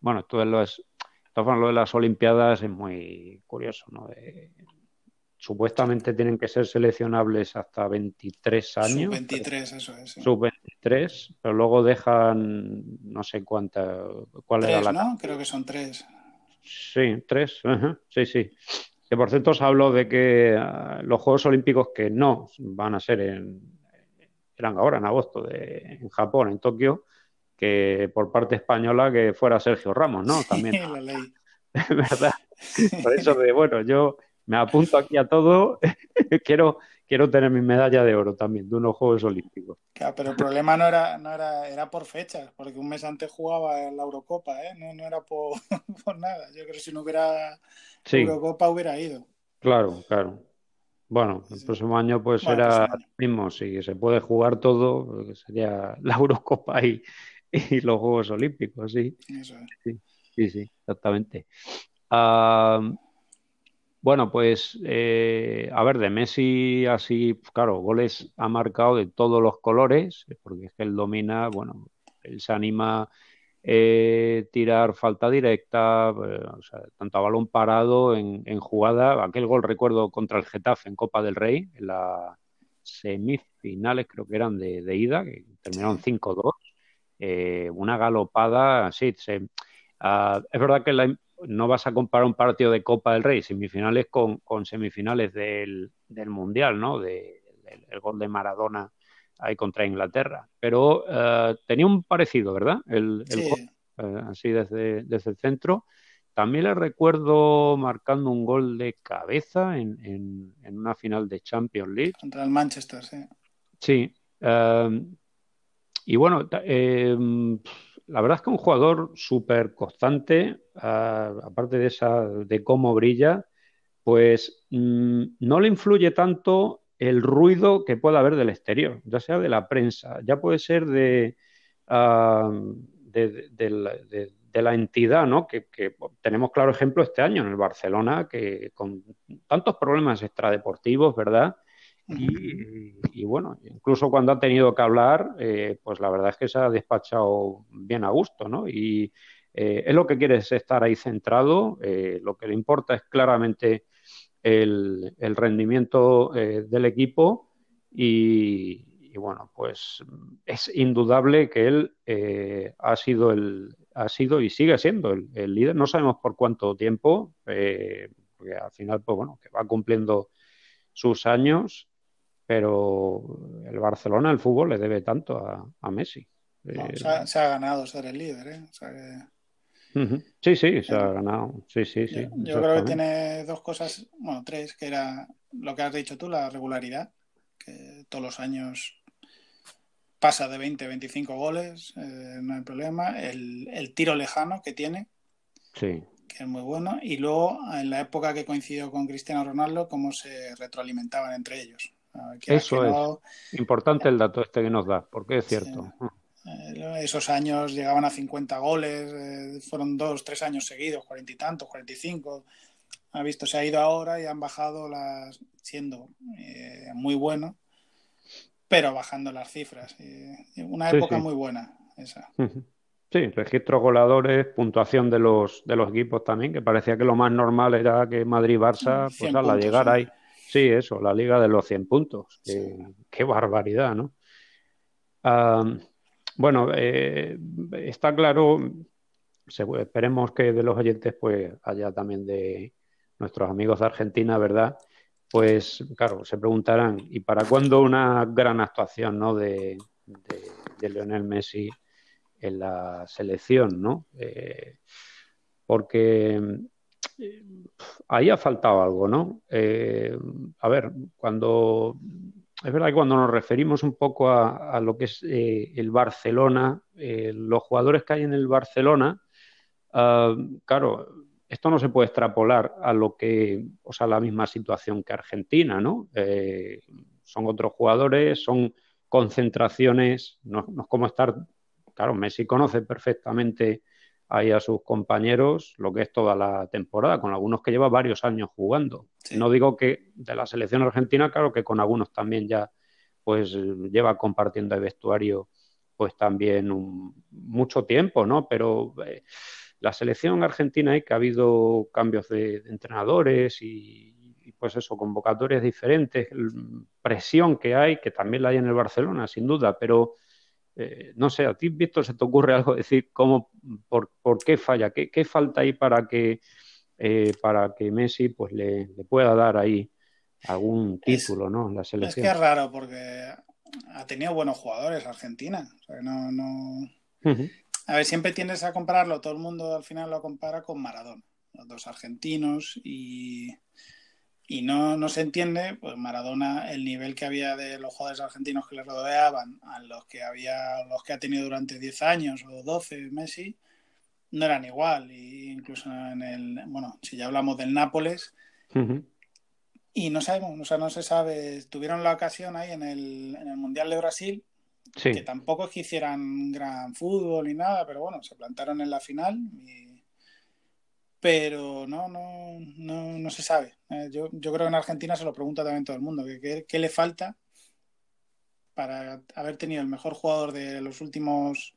bueno, todo lo, es, lo de las Olimpiadas es muy curioso, ¿no? supuestamente tienen que ser seleccionables hasta 23 años. Sub 23, eso es. Sub 23, pero luego dejan no sé cuánta. ¿Cuál tres, era la.? ¿no? Creo que son tres. Sí, tres. Sí, sí. Que por cierto os hablo de que ah, los Juegos Olímpicos que no van a ser en. Eran ahora en agosto de, en Japón, en Tokio, que por parte española que fuera Sergio Ramos, ¿no? También. la ley. <laughs> ¿Verdad? Por eso de, bueno, yo me apunto aquí a todo, <laughs> quiero, quiero tener mi medalla de oro también de unos Juegos Olímpicos. Claro, pero el problema no era, no era, era por fechas, porque un mes antes jugaba en la Eurocopa, ¿eh? no, no era por, <laughs> nada. Yo creo que si no hubiera Eurocopa hubiera ido. Claro, claro. Bueno, el próximo año pues será el mismo, si se puede jugar todo, sería la Eurocopa y, y los Juegos Olímpicos, sí. Eso es. Sí, sí, sí exactamente. Ah, bueno, pues eh, a ver, de Messi así, claro, goles ha marcado de todos los colores, porque es que él domina, bueno, él se anima eh, tirar falta directa, eh, o sea, tanto a balón parado en, jugada, aquel gol recuerdo contra el Getafe en Copa del Rey, en las semifinales creo que eran de, ida, que terminaron 5-2, una galopada, sí, ah, es verdad que la, no vas a comparar un partido de Copa del Rey, semifinales con, semifinales del, Mundial, ¿no? De, el, gol de Maradona ahí contra Inglaterra. Pero eh, tenía un parecido, ¿verdad? El, gol, eh, así desde, desde el centro. También le recuerdo marcando un gol de cabeza en, una final de Champions League. Contra el Manchester, sí. Sí. Eh, y bueno, la verdad es que un jugador súper constante, aparte de esa, de cómo brilla, pues mm, no le influye tanto el ruido que pueda haber del exterior, ya sea de la prensa, ya puede ser de, de, la entidad, ¿no? Que, que, tenemos claro ejemplo este año en el Barcelona, que con tantos problemas extradeportivos, ¿verdad? Y, bueno, incluso cuando ha tenido que hablar, eh, pues la verdad es que se ha despachado bien a gusto, ¿no? Y eh, es lo que quiere es estar ahí centrado, eh, lo que le importa es claramente el, rendimiento del equipo y, bueno, pues es indudable que él ha sido el ha sido y sigue siendo el, el líder. No sabemos por cuánto tiempo, porque al final, pues bueno, que va cumpliendo sus años pero el Barcelona, el fútbol, le debe tanto a, Messi. Eh, se, ha, ganado ser el líder, ¿eh? Sí, sí, se ha ganado. Sí, sí, sí. Yo, creo que tiene dos cosas, bueno, tres, que era lo que has dicho tú, la regularidad, que todos los años pasa de 20, 25 goles, eh, no hay problema. El, el, tiro lejano que tiene, sí. que es muy bueno. Y luego, en la época que coincidió con Cristiano Ronaldo, cómo se retroalimentaban entre ellos Eso es. Importante el dato este que nos da, porque es cierto. Eh, esos años llegaban a 50 goles, eh, fueron dos, tres años seguidos, cuarenta y tantos, cuarenta y cinco. Ha visto, se ha ido ahora y han bajado las, siendo eh, muy bueno, pero bajando las cifras. una época muy buena esa. Sí, registros goleadores, puntuación de los, de los equipos también, que parecía que lo más normal era que Madrid-Barça, pues a la llegar ahí. Sí, eso, la liga de los 100 puntos. Qué, barbaridad, ¿no? Bueno, eh, está claro, esperemos que de los oyentes pues haya también de nuestros amigos de Argentina, ¿verdad? Pues claro, se preguntarán, ¿y para cuándo una gran actuación ¿no? de, de, Lionel Messi en la selección, ¿no? Eh, porque eh, ahí ha faltado algo, ¿no? Eh, a ver, cuando es verdad que cuando nos referimos un poco a, lo que es el Barcelona, los jugadores que hay en el Barcelona, ah, claro, esto no se puede extrapolar a lo que, o sea, la misma situación que Argentina, ¿no? son otros jugadores, son concentraciones, no, no es como estar claro, Messi conoce perfectamente ahí a sus compañeros lo que es toda la temporada, con algunos que lleva varios años jugando. No digo que de la selección argentina, claro que con algunos también ya pues lleva compartiendo el vestuario pues también mucho tiempo, ¿no? Pero eh, la selección argentina hay que ha habido cambios de, entrenadores y, y, pues eso, convocatorias diferentes, presión que hay, que también la hay en el Barcelona, sin duda, pero eh, no sé, a ti, Víctor, ¿se te ocurre algo decir cómo, por, qué falla? ¿Qué, falta ahí para que, eh, para que Messi pues le, pueda dar ahí algún título, ¿no? La selección. Es que es raro porque ha tenido buenos jugadores Argentina. no, no... A ver, siempre tienes a compararlo, todo el mundo al final lo compara con Maradona, los dos argentinos y y no, no se entiende, pues Maradona, el nivel que había de los jugadores argentinos que le rodeaban a los que había, los que ha tenido durante 10 años o 12 Messi, no eran igual. Y incluso en el, bueno, si ya hablamos del Nápoles, y no sabemos, o sea, no se sabe, tuvieron la ocasión ahí en el, en el Mundial de Brasil, que tampoco es que hicieran gran fútbol ni nada, pero bueno, se plantaron en la final y pero no, no, no, no se sabe. Eh, yo, yo, creo que en Argentina se lo pregunta también todo el mundo, ¿qué, le falta para haber tenido el mejor jugador de los últimos,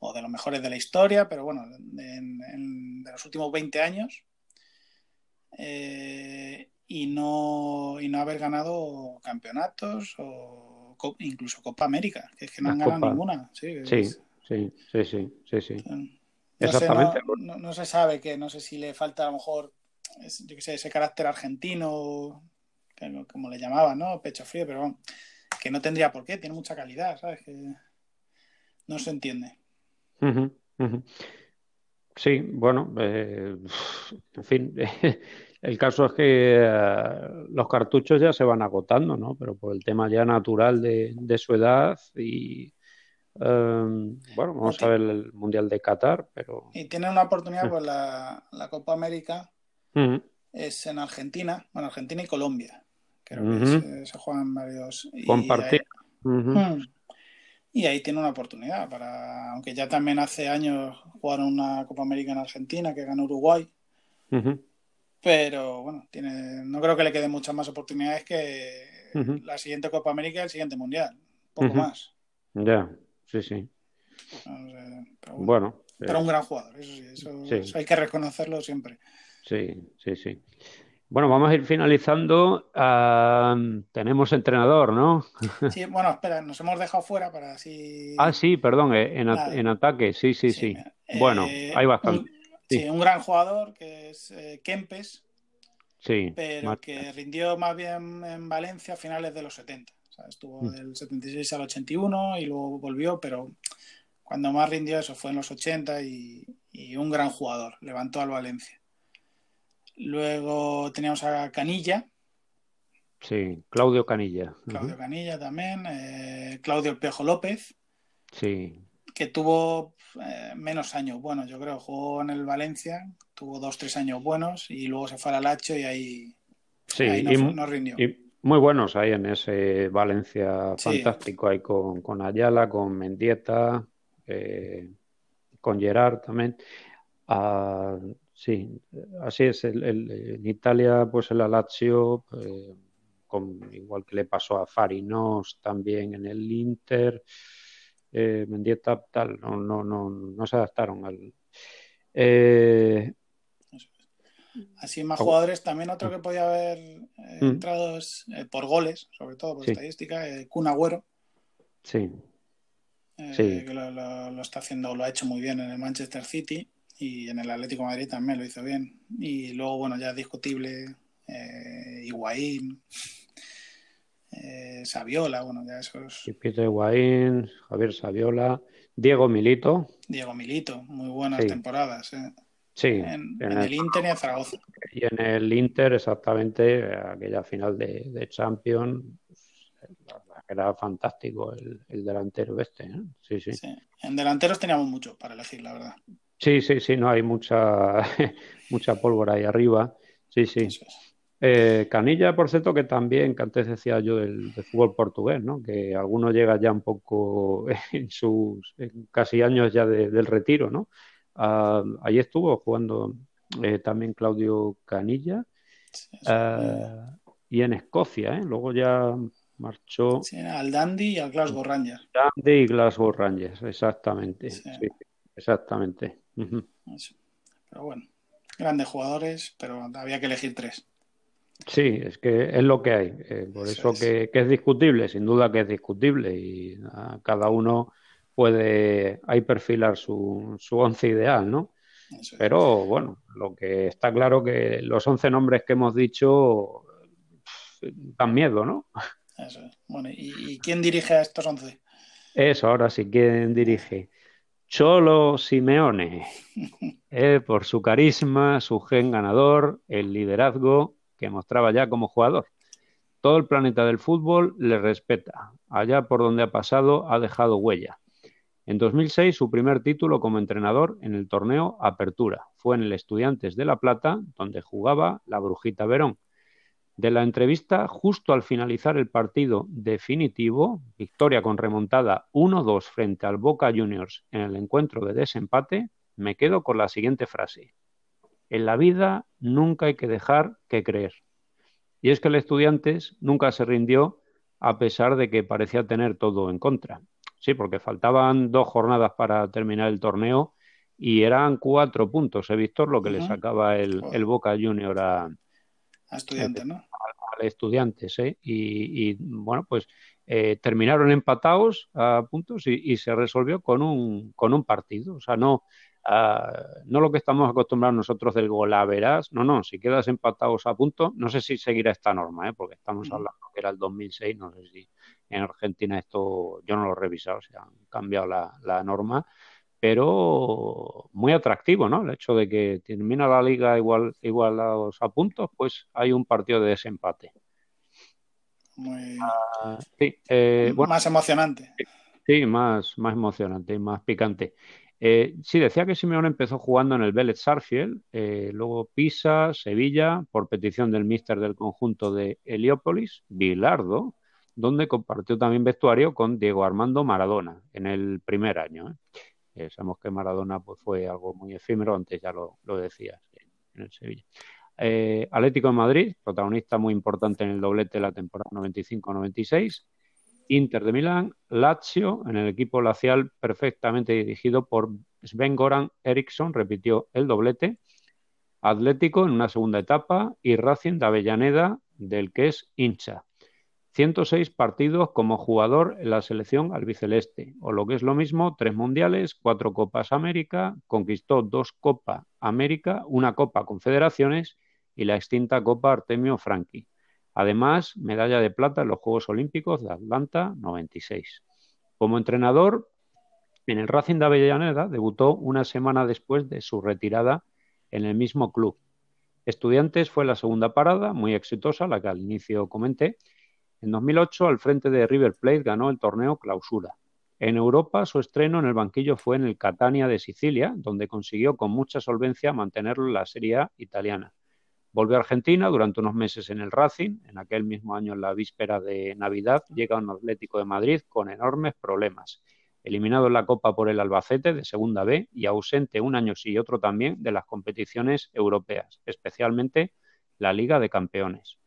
o de los mejores de la historia, pero bueno, de los últimos 20 años, eh, y, no, y no haber ganado campeonatos o incluso Copa América, que es que no han ganado ninguna. Sí, sí, sí, sí, sí, sí. Exactamente. no, se sabe que no sé si le falta a lo mejor yo sé, ese carácter argentino, como le llamaban, ¿no? Pecho frío, pero que no tendría por qué, tiene mucha calidad, ¿sabes? Que no se entiende. Sí, bueno, eh, en fin, <laughs> el caso es que eh, los cartuchos ya se van agotando, ¿no? Pero por el tema ya natural de, de su edad y Em, bueno, vamos a ver el Mundial de Qatar, pero... Y tiene una oportunidad, pues la, Copa América es en Argentina, bueno, Argentina y Colombia. Creo que se, juegan varios... Compartir. Mm. Y ahí, tiene una oportunidad para, aunque ya también hace años jugaron una Copa América en Argentina que ganó Uruguay. Pero bueno, tiene, no creo que le queden muchas más oportunidades que la siguiente Copa América y el siguiente Mundial. poco más. Ya sí, sí. bueno, pero un gran jugador, eso sí, eso, hay que reconocerlo siempre. Sí, sí, sí. Bueno, vamos a ir finalizando. tenemos entrenador, ¿no? Sí, <laughs> bueno, espera, nos hemos dejado fuera para así. Ah, sí, perdón, eh, en, ataque, sí, sí, sí. bueno, eh, hay bastante. sí. un gran jugador que es eh, Kempes. Sí. Pero que rindió más bien en Valencia a finales de los 70 estuvo mm. del 76 al 81 y luego volvió, pero cuando más rindió eso fue en los 80 y, un gran jugador, levantó al Valencia. Luego teníamos a Canilla. Sí, Claudio Canilla. Claudio Canilla también. Eh, Claudio Pejo López. Sí. Que tuvo eh, menos años buenos, yo creo. Jugó en el Valencia, tuvo dos, tres años buenos y luego se fue al Lacho y ahí, sí, no, rindió muy buenos ahí en ese Valencia fantástico, ahí con, con Ayala, con Mendieta, eh, con Gerard también. Ah, sí, así es. en Italia, pues el Lazio, eh, con, igual que le pasó a Farinos también en el Inter, eh, Mendieta tal, no, no, no, no se adaptaron al. Eh, Así más jugadores, también otro que podía haber eh, mm. entrado por goles, sobre todo por estadística, eh, Kun Agüero. Sí. sí. Que lo, lo, está haciendo, lo ha hecho muy bien en el Manchester City y en el Atlético de Madrid también lo hizo bien. Y luego, bueno, ya es discutible, eh, Higuaín, <laughs> eh, Saviola, bueno, ya esos. Peter Higuaín, Javier Saviola, Diego Milito. Diego Milito, muy buenas temporadas. Eh. Sí. En, el, Inter y en Zaragoza. Y en el Inter, exactamente, aquella final de, de Champions, era fantástico el, delantero este. Sí, sí, sí. En delanteros teníamos mucho para elegir, la verdad. Sí, sí, sí, no hay mucha, <laughs> mucha pólvora ahí arriba. Sí, sí. Eh, Canilla, por cierto, que también, que antes decía yo del, fútbol portugués, ¿no? Que alguno llega ya un poco <laughs> en sus casi años ya del retiro, ¿no? Uh, ahí estuvo jugando eh, también Claudio Canilla. Ah, y en Escocia, ¿eh? Luego ya marchó. Sí, al Dandy y al Glasgow Rangers. Dandy y Glasgow Rangers, exactamente. Exactamente. Pero bueno, grandes jugadores, pero había que elegir tres. Sí, es que es lo que hay. Eh, por eso, que, es discutible, sin duda que es discutible. Y cada uno puede ahí perfilar su, su once ideal, ¿no? Pero bueno, lo que está claro que los once nombres que hemos dicho dan miedo, ¿no? Eso es. Bueno, ¿y, quién dirige a estos once? Eso, ahora sí, ¿quién dirige? Cholo Simeone, <laughs> eh, por su carisma, su gen ganador, el liderazgo que mostraba ya como jugador. Todo el planeta del fútbol le respeta. Allá por donde ha pasado ha dejado huella. En 2006 su primer título como entrenador en el torneo Apertura. Fue en el Estudiantes de La Plata, donde jugaba la Brujita Verón de la entrevista justo al finalizar el partido definitivo, victoria con remontada 1-2 frente al Boca Juniors en el encuentro de desempate, me quedo con la siguiente frase. En la vida nunca hay que dejar que creer. Y es que el Estudiantes nunca se rindió a pesar de que parecía tener todo en contra. Sí, porque faltaban dos jornadas para terminar el torneo y eran cuatro puntos, he visto lo que le sacaba el, el Boca Junior a, a estudiantes, ¿no? A, estudiantes, ¿eh? Y, bueno, pues eh, terminaron empatados a puntos y, se resolvió con un, con un partido. O sea, no, ah, no lo que estamos acostumbrados nosotros del golaveras, no, no, si quedas empatados a punto, no sé si seguirá esta norma, ¿eh? porque estamos hablando que era el 2006, no sé si en Argentina esto, yo no lo he revisado, se han cambiado la, la norma, pero muy atractivo, ¿no? El hecho de que termina la liga igual, igualados a puntos, pues hay un partido de desempate. Muy... Ah, sí, eh, más emocionante. Sí, más, más emocionante y más picante. Eh, sí, decía que Simeone empezó jugando en el Vélez Sarfield, eh, luego Pisa, Sevilla, por petición del míster del conjunto de Heliópolis, Bilardo, donde compartió también vestuario con Diego Armando Maradona en el primer año. ¿eh? sabemos que Maradona pues, fue algo muy efímero, antes ya lo, lo decías en el Sevilla. Eh, Atlético de Madrid, protagonista muy importante en el doblete de la temporada 95-96. Inter de Milán, Lazio, en el equipo lacial perfectamente dirigido por Sven Goran Eriksson, repitió el doblete. Atlético en una segunda etapa y Racing de Avellaneda, del que es hincha. 106 partidos como jugador en la selección albiceleste, o lo que es lo mismo, tres mundiales, cuatro Copas América, conquistó dos Copa América, una Copa Confederaciones y la extinta Copa Artemio Franchi. Además, medalla de plata en los Juegos Olímpicos de Atlanta 96. Como entrenador, en el Racing de Avellaneda debutó una semana después de su retirada en el mismo club. Estudiantes fue la segunda parada, muy exitosa, la que al inicio comenté, en 2008, al frente de River Plate, ganó el torneo Clausura. En Europa, su estreno en el banquillo fue en el Catania de Sicilia, donde consiguió con mucha solvencia mantenerlo en la Serie A italiana. Volvió a Argentina durante unos meses en el Racing. En aquel mismo año, en la víspera de Navidad, llega un Atlético de Madrid con enormes problemas. Eliminado en la Copa por el Albacete de Segunda B y ausente un año sí y otro también de las competiciones europeas, especialmente la Liga de Campeones.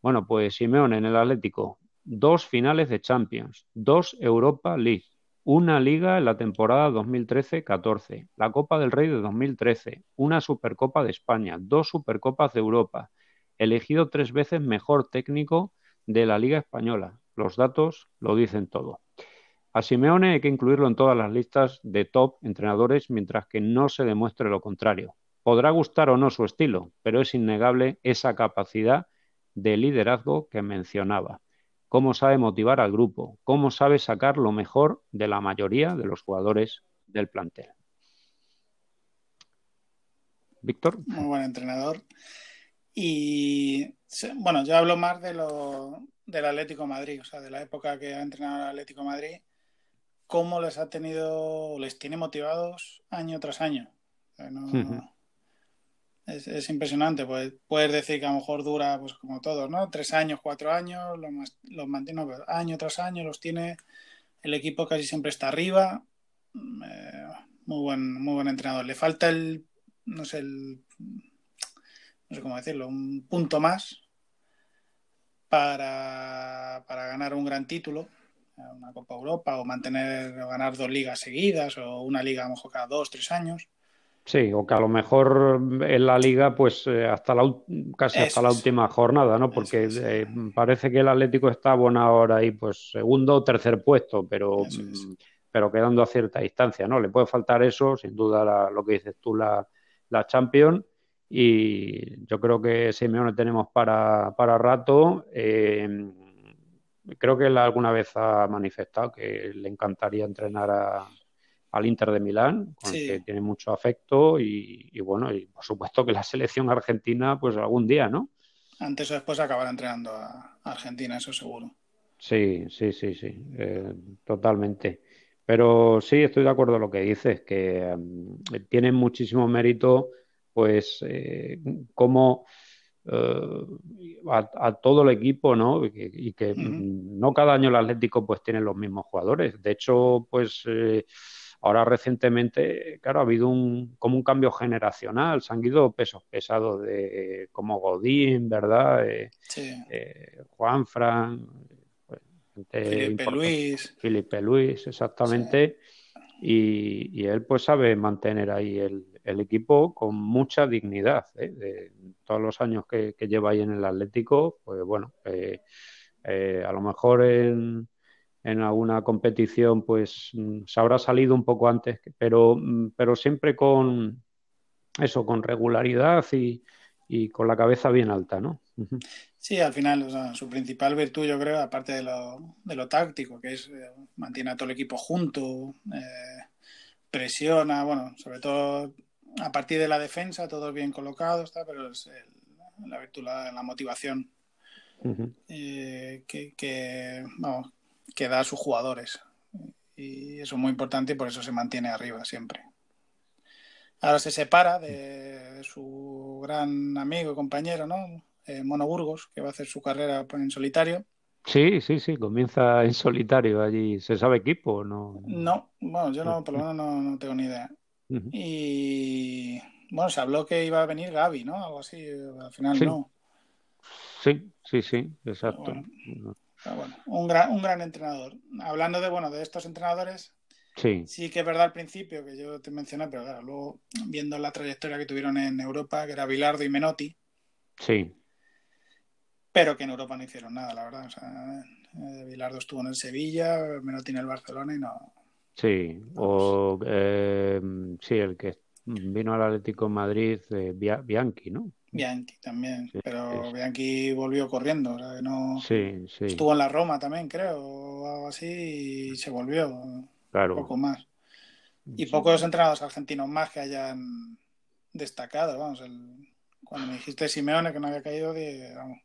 Bueno, pues Simeone en el Atlético, dos finales de Champions, dos Europa League, una liga en la temporada 2013-14, la Copa del Rey de 2013, una Supercopa de España, dos Supercopas de Europa, elegido tres veces mejor técnico de la Liga Española. Los datos lo dicen todo. A Simeone hay que incluirlo en todas las listas de top entrenadores mientras que no se demuestre lo contrario. Podrá gustar o no su estilo, pero es innegable esa capacidad de liderazgo que mencionaba cómo sabe motivar al grupo, cómo sabe sacar lo mejor de la mayoría de los jugadores del plantel. Víctor. Muy buen entrenador. Y bueno, yo hablo más de lo, del Atlético Madrid, o sea, de la época que ha entrenado el Atlético Madrid, cómo les ha tenido, les tiene motivados año tras año. no, es, impresionante, pues puedes decir que a lo mejor dura, pues como todos, ¿no? Tres años, cuatro años, los, mantiene año tras año, los tiene, el equipo casi siempre está arriba, mm, eh, muy buen, muy buen entrenador. Le falta el, no sé, el, no sé cómo decirlo, un punto más para, para ganar un gran título, una Copa Europa, o mantener, o ganar dos ligas seguidas, o una liga a lo mejor cada dos, tres años Sí, o que a lo mejor en la liga, pues eh, hasta la casi hasta la última jornada, ¿no? Porque eh, parece que el Atlético está bueno ahora ahí, pues segundo o tercer puesto, pero, mm, pero quedando a cierta distancia, ¿no? Le puede faltar eso, sin duda lo que dices tú, la, la Champions. Y yo creo que Simeone tenemos para, para rato. Eh, creo que él alguna vez ha manifestado que le encantaría entrenar a, al Inter de Milán, con el que tiene mucho afecto y, bueno, y por supuesto que la selección argentina, pues algún día, ¿no? Antes o después acabará entrenando a Argentina, eso seguro. Sí, sí, sí, sí, eh, totalmente. Pero sí, estoy de acuerdo con lo que dices, que mm, tiene muchísimo mérito, pues, eh, como eh, a, todo el equipo, ¿no? Y que, no cada año el Atlético, pues, tiene los mismos jugadores. De hecho, pues Ahora recientemente, claro, ha habido un, como un cambio generacional, se han ido pesos pesados de como Godín, ¿verdad? Eh, sí. eh, Juan Fran, pues, Felipe Luis. Felipe Luis, exactamente. Y, él pues sabe mantener ahí el, equipo con mucha dignidad. ¿eh? De todos los años que, lleva ahí en el Atlético, pues bueno, eh, eh, a lo mejor en en alguna competición, pues mm, se habrá salido un poco antes, pero, mm, pero siempre con eso, con regularidad y, con la cabeza bien alta, ¿no? Sí, al final, su principal virtud, yo creo, aparte de lo, de lo táctico, que es eh, mantiene a todo el equipo junto, eh, presiona, bueno, sobre todo a partir de la defensa, todos bien colocados, pero es la virtud, la, la motivación. Eh, que, que, vamos, que da a sus jugadores. Y eso es muy importante y por eso se mantiene arriba siempre. Ahora se separa de su gran amigo y compañero, ¿no? Eh, Mono Burgos, que va a hacer su carrera en solitario. Sí, sí, sí, comienza en solitario allí. ¿Se sabe equipo no? No, bueno, yo no, por lo menos no, tengo ni idea. Y bueno, se habló que iba a venir Gaby, ¿no? Algo así, al final no. Sí, sí, sí, exacto. Ah, bueno, un gran, un gran entrenador. Hablando de, bueno, de estos entrenadores, sí. sí que es verdad al principio que yo te mencioné, pero claro, luego viendo la trayectoria que tuvieron en Europa, que era Bilardo y Menotti. Sí. Pero que en Europa no hicieron nada, la verdad. O sea, eh, Bilardo estuvo en el Sevilla, Menotti en el Barcelona y no. Sí, o eh, sí, el que vino al Atlético de Madrid, eh, Bianchi, ¿no? Bianchi también, pero Bianchi volvió corriendo, o sea, no sí, sí. estuvo en la Roma también, creo, o algo así, y se volvió claro. un poco más. Y pocos entrenados argentinos más que hayan destacado, vamos, el, cuando me dijiste Simeone que no había caído, vamos,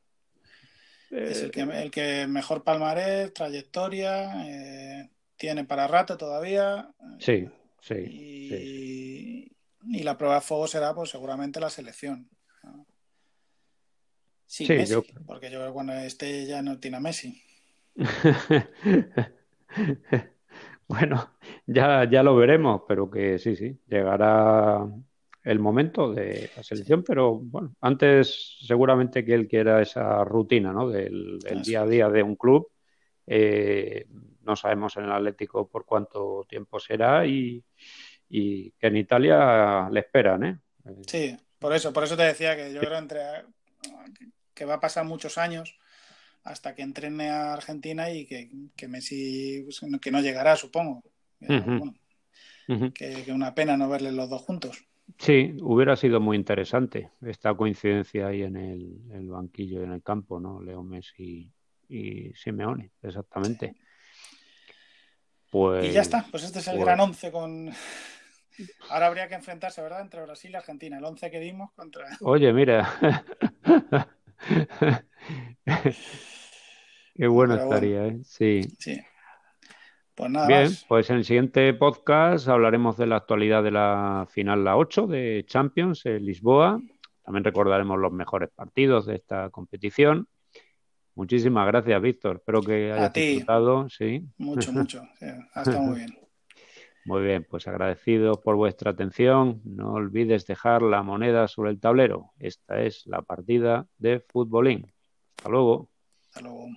es el que, el que mejor palmarés, trayectoria, eh, tiene para rato todavía. Sí, sí. Y, y la prueba de fuego será, pues seguramente la selección. Sí, Messi, porque yo creo que cuando esté ya no tiene a Messi. <laughs> bueno, ya, ya lo veremos, pero que sí, sí, llegará el momento de la selección, pero bueno, antes seguramente que él quiera esa rutina, ¿no? Del día a día de un club. Eh, no sabemos en el Atlético por cuánto tiempo será y, y que en Italia le esperan, ¿eh? Sí, por eso, por eso te decía que yo creo entre que va a pasar muchos años hasta que entrene a Argentina y que, que Messi pues, que no llegará, supongo. que, una pena no verles los dos juntos. Sí, hubiera sido muy interesante esta coincidencia ahí en el, banquillo y en el campo, ¿no? Leo Messi y Simeone, exactamente. Pues, y ya está, pues este es el pues gran once con... Ahora habría que enfrentarse, ¿verdad? Entre Brasil y Argentina, el once que dimos contra... Oye, mira. <laughs> <laughs> Qué bueno estaría, ¿eh? Sí. Sí. Pues nada Bien, pues en el siguiente podcast hablaremos de la actualidad de la final, la 8 de Champions en Lisboa. También recordaremos los mejores partidos de esta competición. Muchísimas gracias, Víctor. Espero que hayas disfrutado. Sí. Mucho, <laughs> mucho. hasta muy bien. Muy bien, pues agradecido por vuestra atención. No olvides dejar la moneda sobre el tablero. Esta es la partida de Futbolín. Hasta luego. Hasta luego.